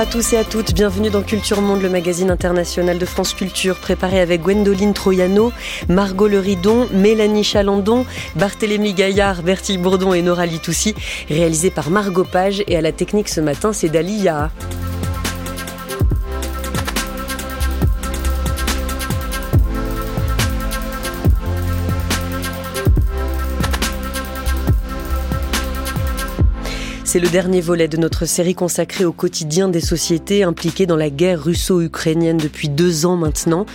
À tous et à toutes, bienvenue dans Culture Monde, le magazine international de France Culture, préparé avec Gwendoline Troyano, Margot Leridon, Mélanie Chalandon, Barthélémy Gaillard, Bertie Bourdon et Nora Litoussi, réalisé par Margot Page et à la technique ce matin, c'est Dalia. C'est le dernier volet de notre série consacrée au quotidien des sociétés impliquées dans la guerre russo-ukrainienne depuis deux ans maintenant.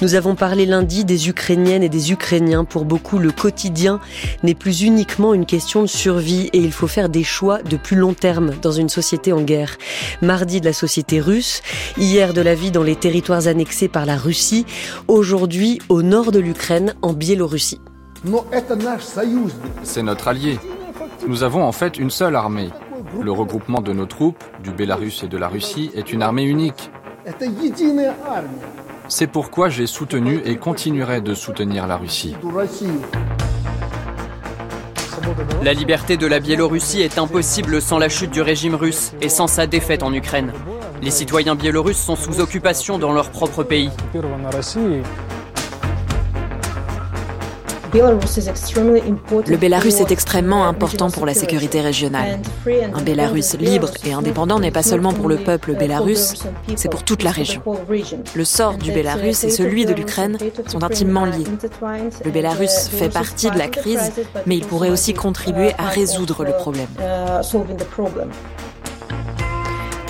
Nous avons parlé lundi des Ukrainiennes et des Ukrainiens. Pour beaucoup, le quotidien n'est plus uniquement une question de survie et il faut faire des choix de plus long terme dans une société en guerre. Mardi de la société russe, hier de la vie dans les territoires annexés par la Russie, aujourd'hui au nord de l'Ukraine, en Biélorussie. C'est notre allié. Nous avons en fait une seule armée. Le regroupement de nos troupes, du Bélarus et de la Russie, est une armée unique. C'est pourquoi j'ai soutenu et continuerai de soutenir la Russie. La liberté de la Biélorussie est impossible sans la chute du régime russe et sans sa défaite en Ukraine. Les citoyens biélorusses sont sous occupation dans leur propre pays. Le Bélarus est extrêmement important pour la sécurité régionale. Un Bélarus libre et indépendant n'est pas seulement pour le peuple bélarus, c'est pour toute la région. Le sort du Bélarus et celui de l'Ukraine sont intimement liés. Le Bélarus fait partie de la crise, mais il pourrait aussi contribuer à résoudre le problème.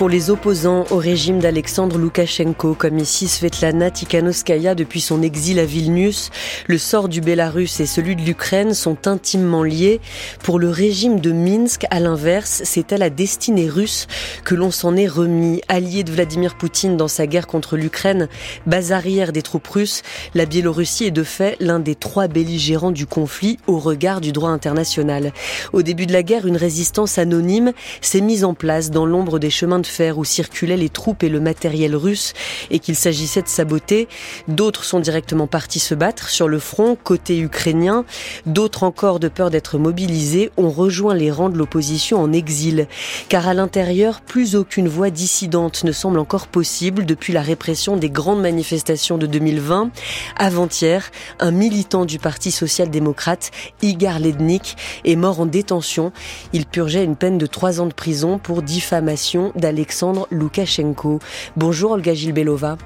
Pour les opposants au régime d'Alexandre Loukachenko, comme ici Svetlana Tikhanovskaya depuis son exil à Vilnius, le sort du Bélarus et celui de l'Ukraine sont intimement liés. Pour le régime de Minsk, à l'inverse, c'est à la destinée russe que l'on s'en est remis. Allié de Vladimir Poutine dans sa guerre contre l'Ukraine, base arrière des troupes russes, la Biélorussie est de fait l'un des trois belligérants du conflit au regard du droit international. Au début de la guerre, une résistance anonyme s'est mise en place dans l'ombre des chemins de où circulaient les troupes et le matériel russe et qu'il s'agissait de saboter. D'autres sont directement partis se battre sur le front côté ukrainien. D'autres encore, de peur d'être mobilisés, ont rejoint les rangs de l'opposition en exil. Car à l'intérieur, plus aucune voie dissidente ne semble encore possible depuis la répression des grandes manifestations de 2020. Avant-hier, un militant du Parti social-démocrate, Igar Lednik, est mort en détention. Il purgeait une peine de trois ans de prison pour diffamation Alexandre Loukachenko. Bonjour Olga Gilbelova.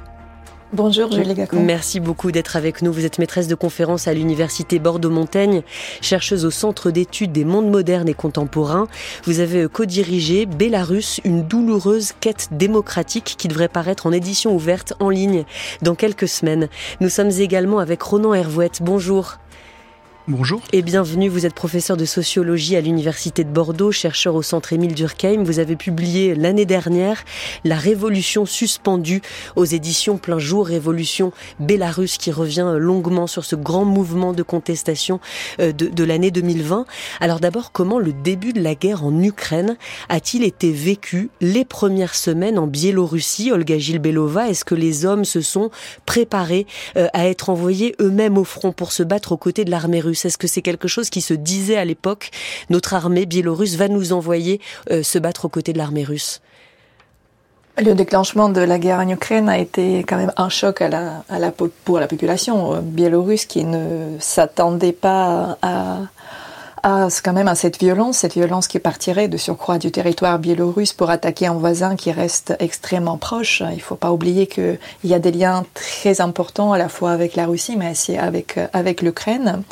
Bonjour Julie Gacon. Merci beaucoup d'être avec nous. Vous êtes maîtresse de conférence à l'université Bordeaux-Montaigne, chercheuse au Centre d'études des mondes modernes et contemporains. Vous avez co-dirigé Bélarus, une douloureuse quête démocratique qui devrait paraître en édition ouverte en ligne dans quelques semaines. Nous sommes également avec Ronan Hervouette. Bonjour. Bonjour. Et bienvenue, vous êtes professeur de sociologie à l'Université de Bordeaux, chercheur au Centre Émile Durkheim. Vous avez publié l'année dernière La Révolution suspendue aux éditions Plein Jour, Révolution Bélarus, qui revient longuement sur ce grand mouvement de contestation euh, de, de l'année 2020. Alors d'abord, comment le début de la guerre en Ukraine a-t-il été vécu les premières semaines en Biélorussie Olga Gilbelova, est-ce que les hommes se sont préparés euh, à être envoyés eux-mêmes au front pour se battre aux côtés de l'armée russe? Est-ce que c'est quelque chose qui se disait à l'époque? Notre armée biélorusse va nous envoyer euh, se battre aux côtés de l'armée russe. Le déclenchement de la guerre en Ukraine a été quand même un choc pour la population euh, biélorusse qui ne s'attendait pas à, à quand même à cette violence, cette violence qui partirait de surcroît du territoire biélorusse pour attaquer un voisin qui reste extrêmement proche. Il ne faut pas oublier qu'il y a des liens très importants à la fois avec la Russie, mais aussi avec, avec l'Ukraine.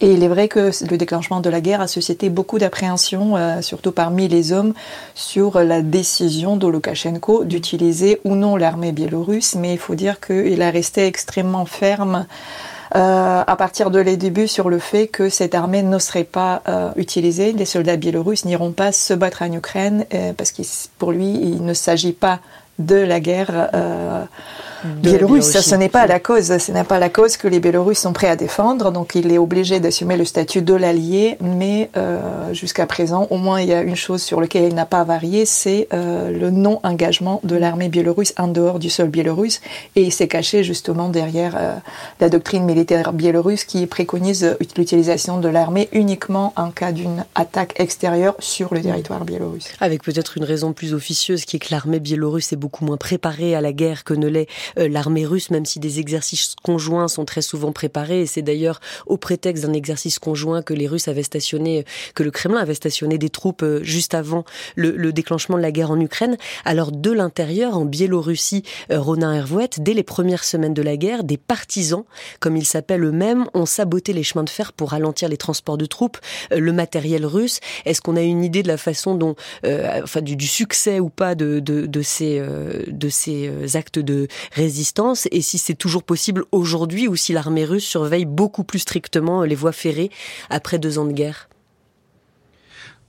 Et il est vrai que le déclenchement de la guerre a suscité beaucoup d'appréhension, euh, surtout parmi les hommes, sur la décision de Loukachenko d'utiliser ou non l'armée biélorusse. Mais il faut dire qu'il a resté extrêmement ferme euh, à partir de les débuts sur le fait que cette armée ne serait pas euh, utilisée. Les soldats biélorusses n'iront pas se battre en Ukraine euh, parce que pour lui, il ne s'agit pas de la guerre biélorusse. Ça, ce n'est pas la cause. Ce n'est pas la cause que les Biélorusses sont prêts à défendre. Donc, il est obligé d'assumer le statut de l'allié. Mais euh, jusqu'à présent, au moins, il y a une chose sur laquelle il n'a pas varié, c'est euh, le non-engagement de l'armée biélorusse en dehors du sol biélorusse. Et il s'est caché justement derrière euh, la doctrine militaire biélorusse qui préconise l'utilisation de l'armée uniquement en cas d'une attaque extérieure sur le territoire biélorusse. Avec peut-être une raison plus officieuse qui est que l'armée biélorusse est beaucoup moins préparée à la guerre que ne l'est euh, l'armée russe, même si des exercices conjoints sont très souvent préparés. Et c'est d'ailleurs au prétexte d'un exercice conjoint que les Russes avaient stationné, que le Kremlin avait stationné des troupes euh, juste avant le, déclenchement de la guerre en Ukraine. Alors de l'intérieur, en Biélorussie, euh, Ronin Hervouet, dès les premières semaines de la guerre, des partisans, comme ils s'appellent eux-mêmes, ont saboté les chemins de fer pour ralentir les transports de troupes, le matériel russe. Est-ce qu'on a une idée de la façon dont, enfin du, succès ou pas de, de ces de ces actes de résistance et si c'est toujours possible aujourd'hui ou si l'armée russe surveille beaucoup plus strictement les voies ferrées après deux ans de guerre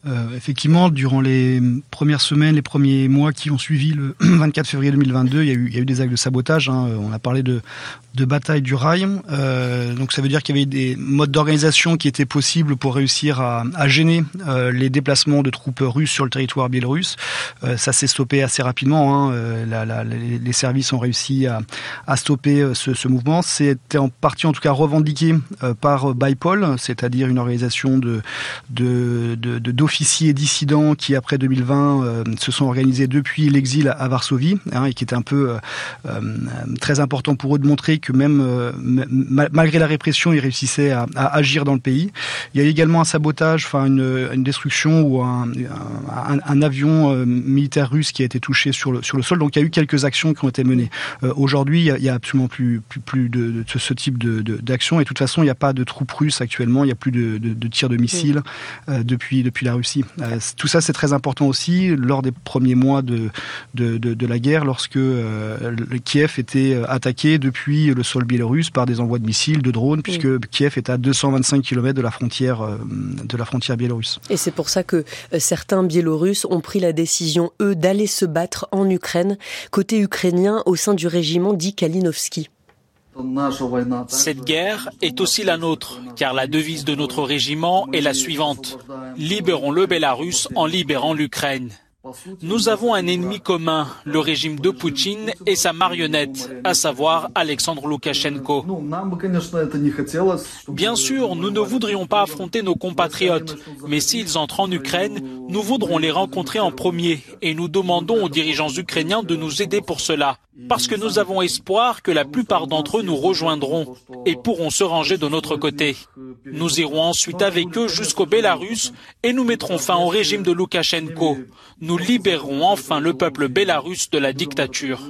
euh, effectivement, durant les premières semaines, les premiers mois qui ont suivi le 24 février 2022, il y a eu, des actes de sabotage. Hein. On a parlé de, de bataille du rail. Euh, donc ça veut dire qu'il y avait des modes d'organisation qui étaient possibles pour réussir à, à gêner euh, les déplacements de troupes russes sur le territoire biélorusse. Ça s'est stoppé assez rapidement. Hein. Les services ont réussi à, à stopper ce, mouvement. C'était en partie en tout cas revendiqué par Baipol, c'est-à-dire une organisation de, de, de, de officiers dissidents qui, après 2020, euh, se sont organisés depuis l'exil à Varsovie, hein, et qui était un peu euh, euh, très important pour eux de montrer que même malgré la répression, ils réussissaient à, à, agir dans le pays. Il y a également un sabotage, enfin une, une, destruction ou un, un, un avion militaire russe qui a été touché sur le, sur le sol. Donc il y a eu quelques actions qui ont été menées. Aujourd'hui, il n'y a, a, absolument plus, plus, plus de, de, ce type de, d'action. Et de toute façon, il n'y a pas de troupes russes actuellement. Il n'y a plus de, de, tirs de missiles depuis, depuis la Russie euh, tout ça, c'est très important aussi lors des premiers mois de, de, de, la guerre, lorsque euh, le Kiev était euh, attaqué depuis le sol biélorusse par des envois de missiles, de drones, puisque Kiev est à 225 km de la frontière, de la frontière biélorusse. Et c'est pour ça que certains Biélorusses ont pris la décision, eux, d'aller se battre en Ukraine, côté ukrainien, au sein du régiment dit Kalinowski. Cette guerre est aussi la nôtre, car la devise de notre régiment est la suivante. Libérons le Bélarus en libérant l'Ukraine. Nous avons un ennemi commun, le régime de Poutine et sa marionnette, à savoir Alexandre Loukachenko. Bien sûr, nous ne voudrions pas affronter nos compatriotes, mais s'ils entrent en Ukraine, nous voudrons les rencontrer en premier et nous demandons aux dirigeants ukrainiens de nous aider pour cela, parce que nous avons espoir que la plupart d'entre eux nous rejoindront et pourront se ranger de notre côté. Nous irons ensuite avec eux jusqu'au Bélarus et nous mettrons fin au régime de Loukachenko. Libérerons enfin le peuple bélarusse de la dictature.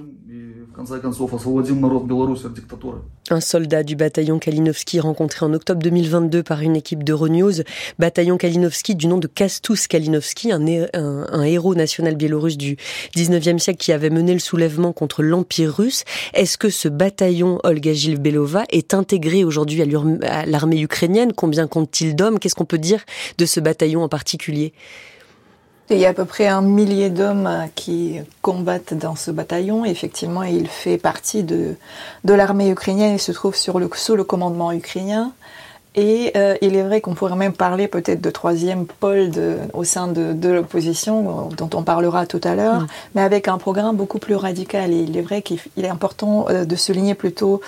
Un soldat du bataillon Kalinowski rencontré en octobre 2022 par une équipe d'Euronews, bataillon Kalinowski du nom de Kastus Kalinowski, un, un, héros national biélorusse du 19e siècle qui avait mené le soulèvement contre l'Empire russe. Est-ce que ce bataillon Olga Gilbelova est intégré aujourd'hui à l'armée ukrainienne? Combien compte-t-il d'hommes? Qu'est-ce qu'on peut dire de ce bataillon en particulier? Il y a à peu près un millier d'hommes qui combattent dans ce bataillon. Effectivement, il fait partie de, de l'armée ukrainienne. Il se trouve sous le commandement ukrainien. Et euh, il est vrai qu'on pourrait même parler peut-être de troisième pôle de, au sein de, de l'opposition, dont on parlera tout à l'heure, mm. mais avec un programme beaucoup plus radical. Et il est vrai qu'il est important euh, de souligner plutôt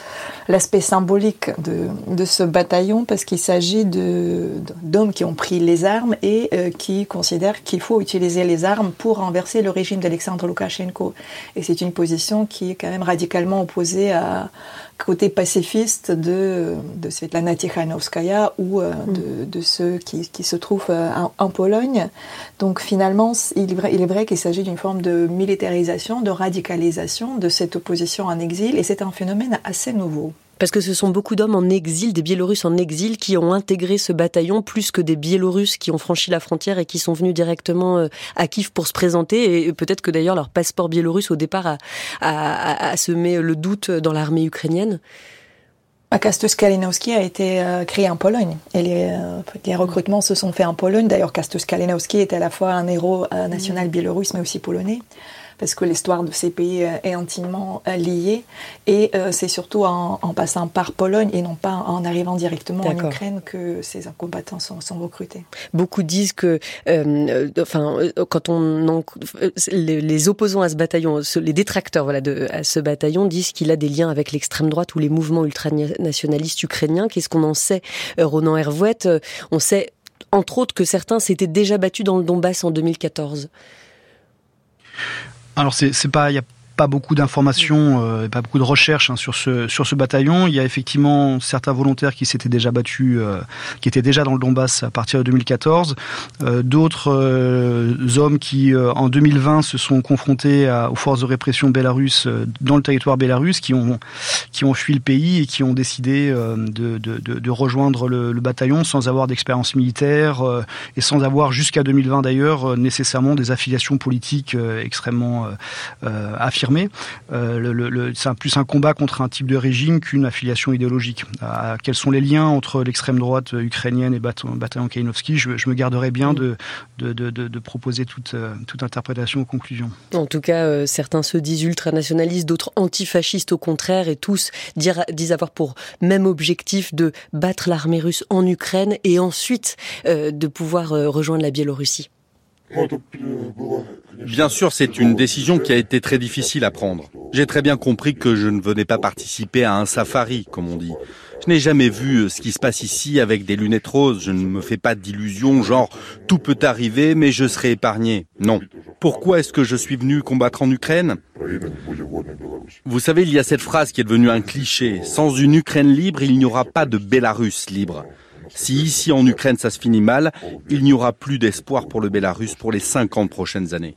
l'aspect symbolique de, de, ce bataillon, parce qu'il s'agit d'hommes qui ont pris les armes et euh, qui considèrent qu'il faut utiliser les armes pour renverser le régime d'Alexandre Loukachenko. Et c'est une position qui est quand même radicalement opposée à côté pacifiste de, de Svetlana Tikhanovskaya ou euh, mm. de, de, ceux qui, qui se trouvent euh, en, Pologne. Donc finalement, il est vrai, il est vrai qu'il s'agit d'une forme de militarisation, de radicalisation de cette opposition en exil, et c'est un phénomène assez nouveau. Parce que ce sont beaucoup d'hommes en exil, des Biélorusses en exil, qui ont intégré ce bataillon, plus que des Biélorusses qui ont franchi la frontière et qui sont venus directement euh, à Kiev pour se présenter. Et peut-être que d'ailleurs leur passeport biélorusse au départ a, a, a semé le doute dans l'armée ukrainienne. Kastus Kalinowski a été euh, créé en Pologne et les, euh, les, recrutements se sont faits en Pologne. D'ailleurs, Kastus Kalinowski est à la fois un héros national biélorusse mais aussi polonais parce que l'histoire de ces pays est intimement liée. Et c'est surtout en, passant par Pologne et non pas en arrivant directement en Ukraine que ces combattants sont, recrutés. Beaucoup disent que, enfin, quand on les, opposants à ce bataillon, les détracteurs voilà de à ce bataillon disent qu'il a des liens avec l'extrême droite ou les mouvements ultranationalistes ukrainiens. Qu'est-ce qu'on en sait, Ronan Hervouette On sait entre autres que certains s'étaient déjà battus dans le Donbass en 2014. Alors c'est pas, il pas beaucoup d'informations, euh, pas beaucoup de recherches hein, sur ce sur ce bataillon. Il y a effectivement certains volontaires qui s'étaient déjà battus, euh, qui étaient déjà dans le Donbass à partir de 2014. Euh, D'autres euh, hommes qui en 2020 se sont confrontés aux forces de répression bélarusses dans le territoire bélarus, qui ont qui ont fui le pays et qui ont décidé de, de, rejoindre le, le, bataillon sans avoir d'expérience militaire et sans avoir jusqu'à 2020 d'ailleurs nécessairement des affiliations politiques extrêmement affirmées euh, c'est plus un combat contre un type de régime qu'une affiliation idéologique. quels sont les liens entre l'extrême droite ukrainienne et bataillon Kainovski je, me garderai bien de, proposer toute, euh, interprétation aux conclusions. En tout cas, euh, certains se disent ultranationalistes, d'autres antifascistes au contraire, et tous disent avoir pour même objectif de battre l'armée russe en Ukraine et ensuite de pouvoir rejoindre la Biélorussie. Bien sûr, c'est une décision qui a été très difficile à prendre. J'ai très bien compris que je ne venais pas participer à un safari, comme on dit. Je n'ai jamais vu euh, ce qui se passe ici avec des lunettes roses. Je ne me fais pas d'illusions, genre tout peut arriver, mais je serai épargné. Non. Pourquoi est-ce que je suis venu combattre en Ukraine? Vous savez, il y a cette phrase qui est devenue un cliché. Sans une Ukraine libre, il n'y aura pas de Bélarus libre. Si ici en Ukraine ça se finit mal, il n'y aura plus d'espoir pour le Bélarus pour les 50 prochaines années.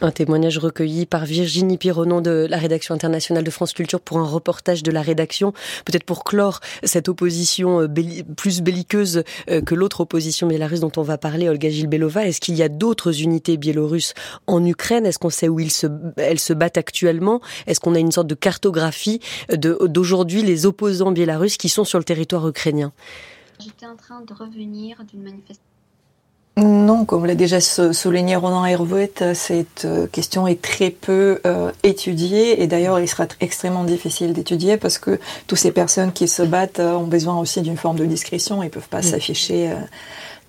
Un témoignage recueilli par Virginie Pironon de la rédaction internationale de France Culture pour un reportage de la rédaction, peut-être pour clore cette opposition euh, plus belliqueuse euh, que l'autre opposition biélorusse dont on va parler, Olga Gilbelova. Est-ce qu'il y a d'autres unités biélorusses en Ukraine? Est-ce qu'on sait où elles se battent actuellement? Est-ce qu'on a une sorte de cartographie d'aujourd'hui les opposants biélorusses qui sont sur le territoire ukrainien? J'étais en train de revenir d'une manifestation. Non, comme l'a déjà souligné Ronan Hervouet, cette euh, question est très peu euh, étudiée. Et d'ailleurs il sera extrêmement difficile d'étudier parce que toutes ces personnes qui se battent euh, ont besoin aussi d'une forme de discrétion, ils ne peuvent pas s'afficher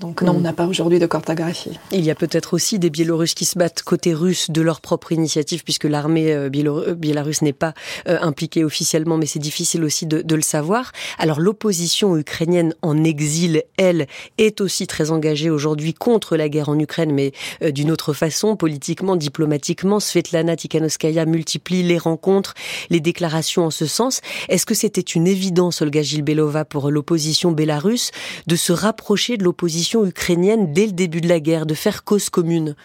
donc non, on mm. n'a pas aujourd'hui de cartographie. Il y a peut-être aussi des Biélorusses qui se battent côté russe de leur propre initiative, puisque l'armée euh, euh, biélorusse n'est pas euh, impliquée officiellement, mais c'est difficile aussi de, le savoir. Alors l'opposition ukrainienne en exil, elle, est aussi très engagée aujourd'hui contre la guerre en Ukraine, mais d'une autre façon, politiquement, diplomatiquement. Svetlana Tikhanovskaya multiplie les rencontres, les déclarations en ce sens. Est-ce que c'était une évidence, Olga Gilbelova, pour l'opposition bélarusse, de se rapprocher de l'opposition ukrainienne dès le début de la guerre, de faire cause commune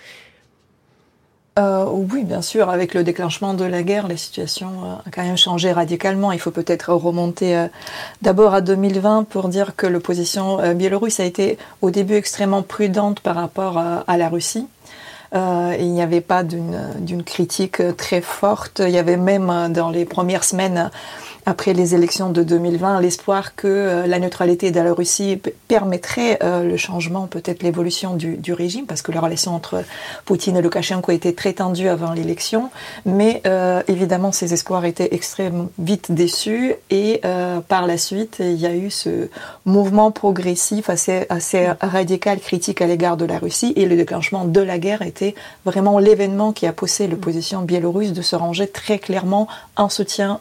euh, oui, bien sûr. Avec le déclenchement de la guerre, la situation euh, a quand même changé radicalement. Il faut peut-être remonter euh, d'abord à 2020 pour dire que l'opposition biélorusse a été au début extrêmement prudente par rapport à la Russie. il n'y avait pas d'une critique très forte. Il y avait même dans les premières semaines après les élections de 2020 l'espoir que euh, la neutralité de la Russie permettrait euh, le changement, peut-être l'évolution du, régime, parce que la relation entre Poutine et Loukachenko était très tendue avant l'élection. Mais euh, évidemment, ces espoirs étaient extrêmement vite déçus et par la suite, il y a eu ce mouvement progressif assez, radical, critique à l'égard de la Russie et le déclenchement de la guerre était vraiment l'événement qui a poussé l'opposition biélorusse de se ranger très clairement en soutien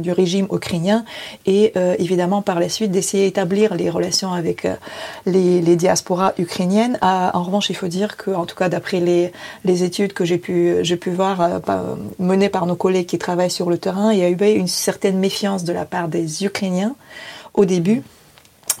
du régime ukrainien et euh, évidemment par la suite d'essayer d'établir les relations avec euh, les, diasporas ukrainiennes. Ah, en revanche, il faut dire que, en tout cas d'après les, les, études que j'ai pu, pu voir euh, menées par nos collègues qui travaillent sur le terrain, il y a eu une certaine méfiance de la part des Ukrainiens au début.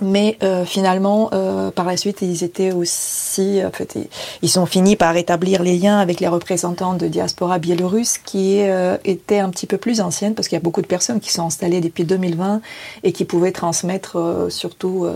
Mais euh, finalement, euh, par la suite, ils étaient aussi, en fait, ils sont finis par établir les liens avec les représentants de diaspora biélorusse qui euh, étaient un petit peu plus anciennes, parce qu'il y a beaucoup de personnes qui sont installées depuis 2020 et qui pouvaient transmettre surtout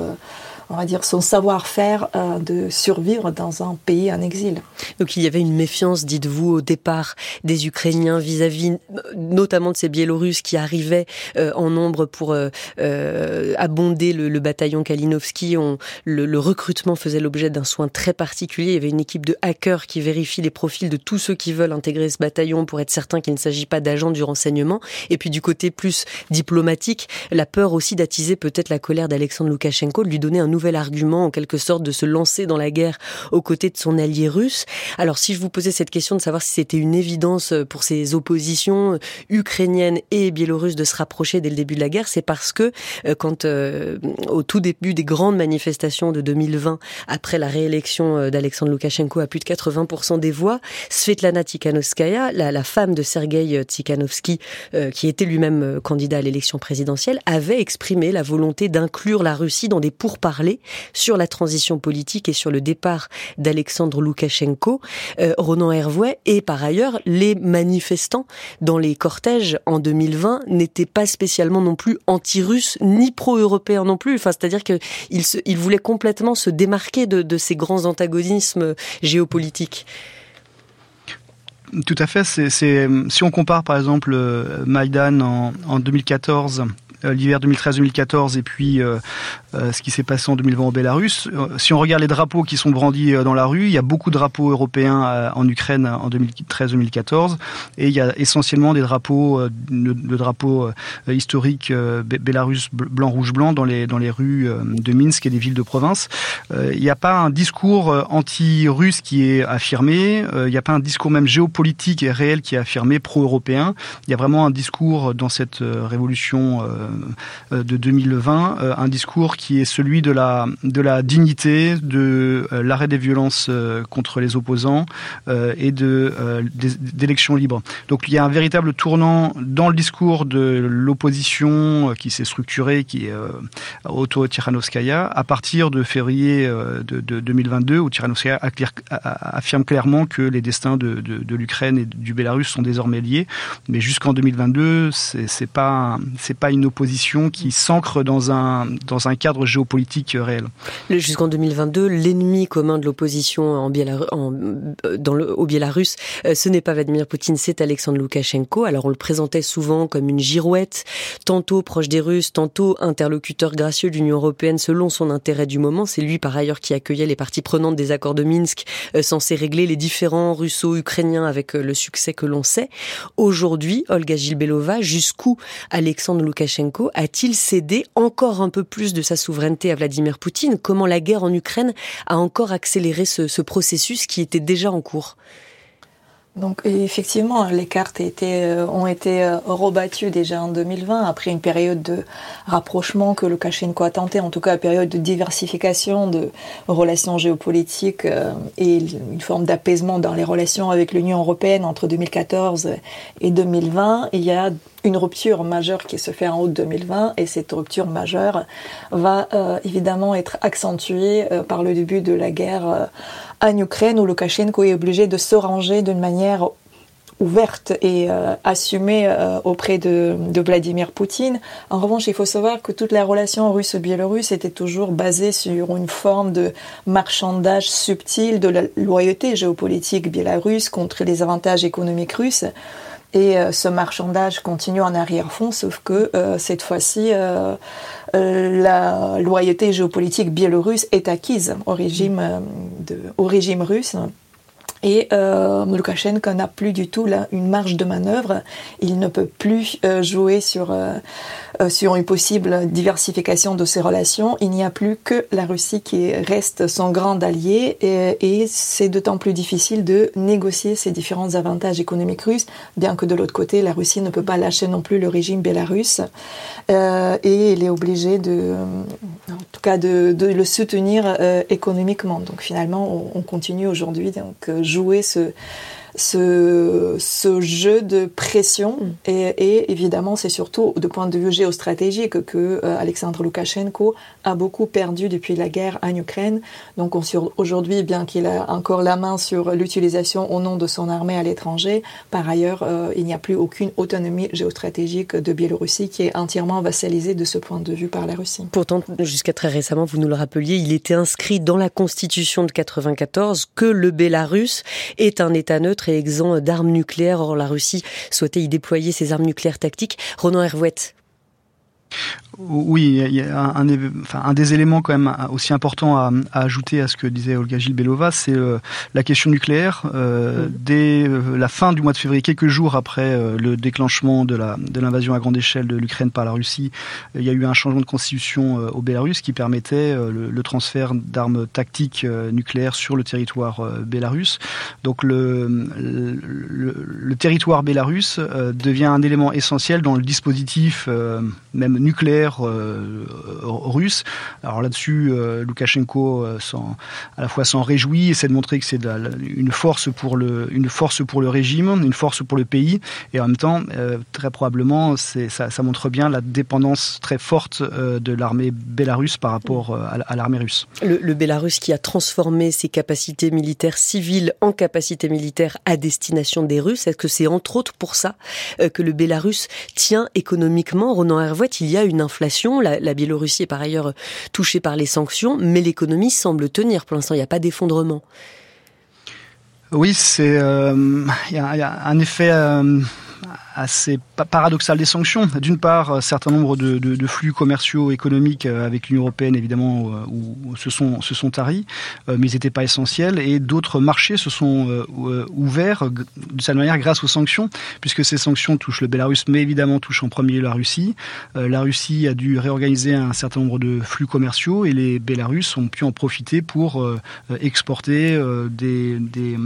on va dire, son savoir-faire de survivre dans un pays en exil. Donc il y avait une méfiance, dites-vous, au départ des Ukrainiens vis-à-vis notamment de ces Biélorusses qui arrivaient en nombre pour abonder le, bataillon Kalinowski. On, le, le recrutement faisait l'objet d'un soin très particulier. Il y avait une équipe de hackers qui vérifie les profils de tous ceux qui veulent intégrer ce bataillon pour être certain qu'il ne s'agit pas d'agents du renseignement. Et puis du côté plus diplomatique, la peur aussi d'attiser peut-être la colère d'Alexandre Loukachenko, de lui donner un nouvel argument en quelque sorte de se lancer dans la guerre aux côtés de son allié russe. Alors si je vous posais cette question de savoir si c'était une évidence pour ces oppositions ukrainiennes et biélorusses de se rapprocher dès le début de la guerre, c'est parce que euh, quand euh, au tout début des grandes manifestations de 2020, après la réélection euh, d'Alexandre Loukachenko à plus de 80% des voix, Svetlana Tikhanovskaya, la, femme de Sergei Tikhanovsky, euh, qui était lui-même candidat à l'élection présidentielle, avait exprimé la volonté d'inclure la Russie dans des pourparlers sur la transition politique et sur le départ d'Alexandre Loukachenko. Euh, Ronan Hervouet et par ailleurs les manifestants dans les cortèges en 2020 n'étaient pas spécialement non plus anti-russes ni pro-européens non plus. Enfin, c'est-à-dire qu'ils il voulaient complètement se démarquer de, ces grands antagonismes géopolitiques. Tout à fait. Si on compare par exemple euh, Maïdan en, en 2014 euh, l'hiver 2013-2014 et puis euh, euh, ce qui s'est passé en 2020 au Bélarus. Si on regarde les drapeaux qui sont brandis dans la rue, il y a beaucoup de drapeaux européens en Ukraine en 2013-2014 et il y a essentiellement des drapeaux, de, drapeaux historiques Bélarus blanc rouge blanc dans les dans les rues de Minsk et des villes de province. Il n'y a pas un discours anti-russe qui est affirmé. Il n'y a pas un discours même géopolitique et réel qui est affirmé pro-européen. Il y a vraiment un discours dans cette révolution euh, de 2020, euh, un discours qui est celui de la, de la dignité, de euh, l'arrêt des violences contre les opposants et de d'élections libres. Donc il y a un véritable tournant dans le discours de l'opposition qui s'est structurée, qui est auto-Tiranoskaya, à partir de février de, de 2022, où Tiranoskaya affirme clairement que les destins de, l'Ukraine et du Bélarus sont désormais liés. Mais jusqu'en 2022, c'est pas c'est pas une opposition position qui s'ancre dans un, dans un cadre géopolitique réel. Jusqu'en 2022, l'ennemi commun de l'opposition en, en euh, dans le, au Biélarus, euh, ce n'est pas Vladimir Poutine, c'est Alexandre Loukachenko. Alors on le présentait souvent comme une girouette, tantôt proche des Russes, tantôt interlocuteur gracieux de l'Union européenne selon son intérêt du moment. C'est lui par ailleurs qui accueillait les parties prenantes des accords de Minsk, euh, censés régler les différents russo-ukrainiens avec le succès que l'on sait. Aujourd'hui, Olga Gilbelova, jusqu'où Alexandre Loukachenko a-t-il cédé encore un peu plus de sa souveraineté à Vladimir Poutine? Comment la guerre en Ukraine a encore accéléré ce processus qui était déjà en cours? Donc effectivement, les cartes euh, ont été euh, rebattues déjà en 2020, après une période de rapprochement que Lukashenko a tenté, en tout cas une période de diversification de relations géopolitiques euh, et une forme d'apaisement dans les relations avec l'Union européenne entre 2014 et 2020. Il y a une rupture majeure qui se fait en août 2020 et cette rupture majeure va évidemment être accentuée par le début de la guerre en Ukraine où Lukashenko est obligé de se ranger d'une manière ouverte et euh, assumée euh, auprès de, Vladimir Poutine. En revanche, il faut savoir que toute la relation russe-biélorusse était toujours basée sur une forme de marchandage subtil de la loyauté géopolitique biélorusse contre les avantages économiques russes. Et euh, ce marchandage continue en arrière-fond, sauf que cette fois-ci, la loyauté géopolitique biélorusse est acquise au régime russe. Et euh, Lukashenko n'a plus du tout une marge de manœuvre. Il ne peut plus euh, jouer sur, euh, euh, sur une possible diversification de ses relations. Il n'y a plus que la Russie qui reste son grand allié et, c'est d'autant plus difficile de négocier ces différents avantages économiques russes, bien que de l'autre côté, la Russie ne peut pas lâcher non plus le régime bélarusse et il est obligé de, en tout cas, de, de le soutenir économiquement. Donc finalement, on, on continue aujourd'hui donc jouer ce, ce, ce jeu de pression mm. et, et, évidemment c'est surtout de point de vue géostratégique que euh, Alexandre Loukachenko a beaucoup perdu depuis la guerre en Ukraine. Donc aujourd'hui, bien qu'il a encore la main sur l'utilisation au nom de son armée à l'étranger, par ailleurs, euh, il n'y a plus aucune autonomie géostratégique de Biélorussie qui est entièrement vassalisée de ce point de vue par la Russie. Pourtant, jusqu'à très récemment, vous nous le rappeliez, il était inscrit dans la Constitution de 94 que le Bélarus est un État neutre exempt d'armes nucléaires. Or, la Russie souhaitait y déployer ses armes nucléaires tactiques. Ronan Hervouet, oui, il y a un, enfin, un, des éléments quand même aussi important à, à, ajouter à ce que disait Olga Gilbelova, c'est euh, la question nucléaire. Euh, mm. Dès euh, la fin du mois de février, quelques jours après le déclenchement de l'invasion à grande échelle de l'Ukraine par la Russie, il y a eu un changement de constitution au Bélarus qui permettait le, le transfert d'armes tactiques nucléaires sur le territoire bélarus. Donc le, le, le territoire bélarus devient un élément essentiel dans le dispositif même nucléaire euh, russe. Alors là-dessus, euh, Loukachenko euh, à la fois s'en réjouit, essaie de montrer que c'est une force pour le une force pour le régime, une force pour le pays, et en même temps, très probablement, ça, montre bien la dépendance très forte de l'armée bélarusse par rapport à, l'armée russe. Le, le qui a transformé ses capacités militaires civiles en capacités militaires à destination des Russes, est-ce que c'est entre autres pour ça que le Bélarus tient économiquement? Ronan Hervouet, il y a une inflation la, Biélorussie est par ailleurs touchée par les sanctions, mais l'économie semble tenir. Pour l'instant, il n'y a pas d'effondrement. Oui, c'est euh, il y, a un effet euh, assez paradoxal des sanctions. D'une part, un certain nombre de, flux commerciaux économiques euh, avec l'Union européenne, évidemment, euh, où se sont, se sont taris, euh, mais ils n'étaient pas essentiels. Et d'autres marchés se sont ouverts de cette manière grâce aux sanctions, puisque ces sanctions touchent le Bélarus, mais évidemment touchent en premier la Russie. La Russie a dû réorganiser un certain nombre de flux commerciaux et les Bélarus ont pu en profiter pour exporter des, des,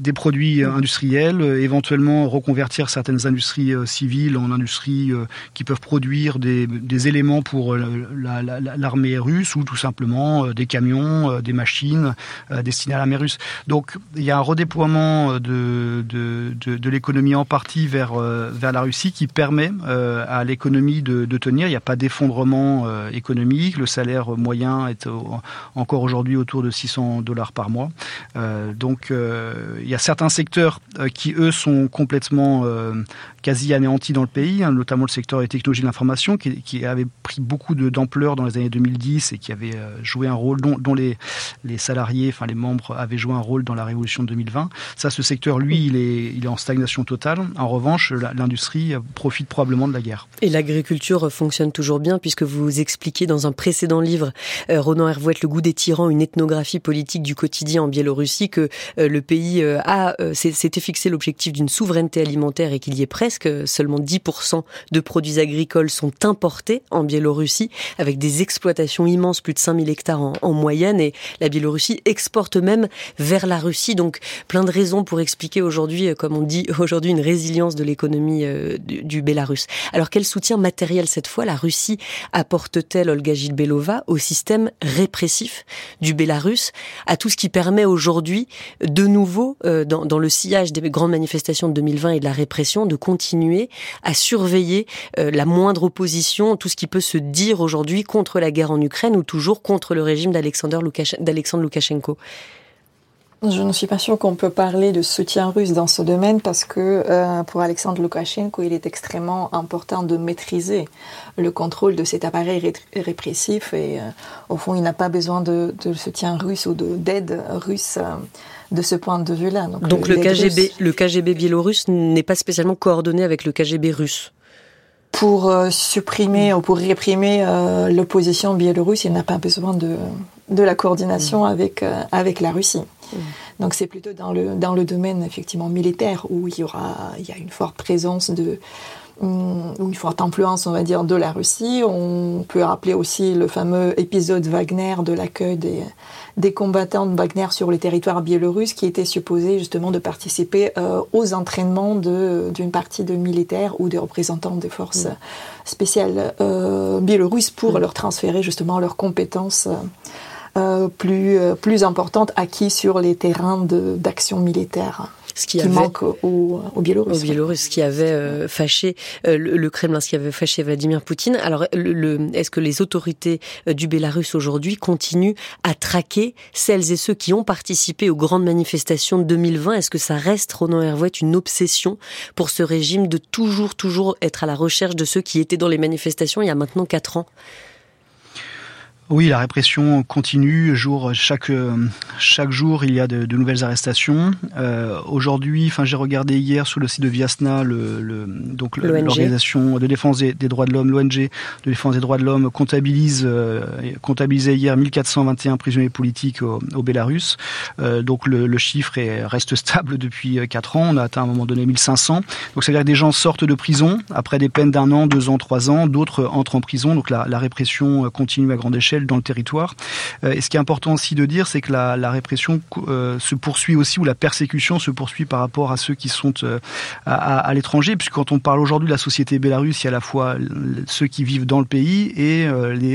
des produits industriels, éventuellement reconvertir certaines industries euh, civiles en industries euh, qui peuvent produire des, éléments pour euh, l'armée russe ou tout simplement des camions, des machines destinées à l'armée russe. Donc il y a un redéploiement de, de, de, l'économie en partie vers, vers la Russie qui permet à l'économie de, tenir. Il n'y a pas d'effondrement économique. Le salaire moyen est encore aujourd'hui autour de 600 dollars par mois. donc il y a certains secteurs qui, eux, sont complètement euh, quasi anéanti dans le pays, hein, notamment le secteur des technologies de l'information, qui, avait pris beaucoup d'ampleur dans les années 2010 et qui avait euh, joué un rôle, dont, les, salariés, enfin les membres avaient joué un rôle dans la révolution de 2020. Ça, ce secteur, lui, il est, en stagnation totale. En revanche, l'industrie profite probablement de la guerre. Et l'agriculture fonctionne toujours bien, puisque vous expliquez dans un précédent livre, euh, Ronan Hervouet, Le goût des tyrans, une ethnographie politique du quotidien en Biélorussie, que le pays a s'était fixé l'objectif d'une souveraineté alimentaire et qu'il y ait presque seulement 10% de produits agricoles sont importés en Biélorussie, avec des exploitations immenses, plus de 5000 hectares en, moyenne, et la Biélorussie exporte même vers la Russie. Donc plein de raisons pour expliquer aujourd'hui, euh, comme on dit aujourd'hui, une résilience de l'économie euh, du, du Bélarus. Alors quel soutien matériel cette fois la Russie apporte-t-elle, Olga Gilbelova, au système répressif du Bélarus, à tout ce qui permet aujourd'hui, de nouveau, euh, dans le sillage des grandes manifestations de 2020 et de la répression, de continuer à surveiller euh, la moindre opposition, tout ce qui peut se dire aujourd'hui contre la guerre en Ukraine ou toujours contre le régime d'Alexandre Loukachenko. Je ne suis pas sûre qu'on peut parler de soutien russe dans ce domaine parce que euh, pour Alexandre Loukachenko, il est extrêmement important de maîtriser le contrôle de cet appareil répressif et euh, au fond, il n'a pas besoin de, soutien russe ou d'aide russe de ce point de vue-là. Donc, le, KGB, le KGB biélorusse n'est pas spécialement coordonné avec le KGB russe pour euh, supprimer ou pour réprimer euh, l'opposition biélorusse, il n'a pas besoin de, de la coordination mm. avec, euh, avec la Russie. Mm. Donc c'est plutôt dans le, dans le domaine effectivement militaire où il y aura il y a une forte présence de une forte influence on va dire de la Russie. On peut rappeler aussi le fameux épisode Wagner de l'accueil des des combattants de Wagner sur le territoire biélorusse qui étaient supposés justement de participer euh, aux entraînements d'une partie de militaires ou de représentants des forces mm. spéciales euh, biélorusses pour mm. leur transférer justement leurs compétences plus, plus importante acquis sur les terrains d'action militaire ce qui, avait, manque aux, Biélorusses. Aux Biélorusses, qui avait euh, fâché euh, le, Kremlin, ce qui avait fâché Vladimir Poutine. Alors, le, est-ce que les autorités euh, du Bélarus aujourd'hui continuent à traquer celles et ceux qui ont participé aux grandes manifestations de 2020 Est-ce que ça reste, Ronan Hervouet, une obsession pour ce régime de toujours, toujours être à la recherche de ceux qui étaient dans les manifestations il y a maintenant quatre ans? Oui, la répression continue. Jour, chaque chaque jour, il y a de, de nouvelles arrestations. Euh, Aujourd'hui, enfin, j'ai regardé hier sur le site de Viasna, le, le donc l'organisation de défense des, des droits de l'homme, l'ONG de défense des droits de l'homme, comptabilise euh, comptabilisait hier 1421 prisonniers politiques au, au Bélarus. Euh, donc le, le, chiffre est, reste stable depuis quatre ans. On a atteint à un moment donné 1500. Donc c'est à dire que des gens sortent de prison après des peines d'un an, deux ans, trois ans. D'autres entrent en prison. Donc la, la répression continue à grande échelle dans le territoire. Euh, et ce qui est important aussi de dire, c'est que la, répression euh, se poursuit aussi, ou la persécution se poursuit par rapport à ceux qui sont euh, à, l'étranger, puisque quand on parle aujourd'hui de la société bélarusse, il y a à la fois ceux qui vivent dans le pays et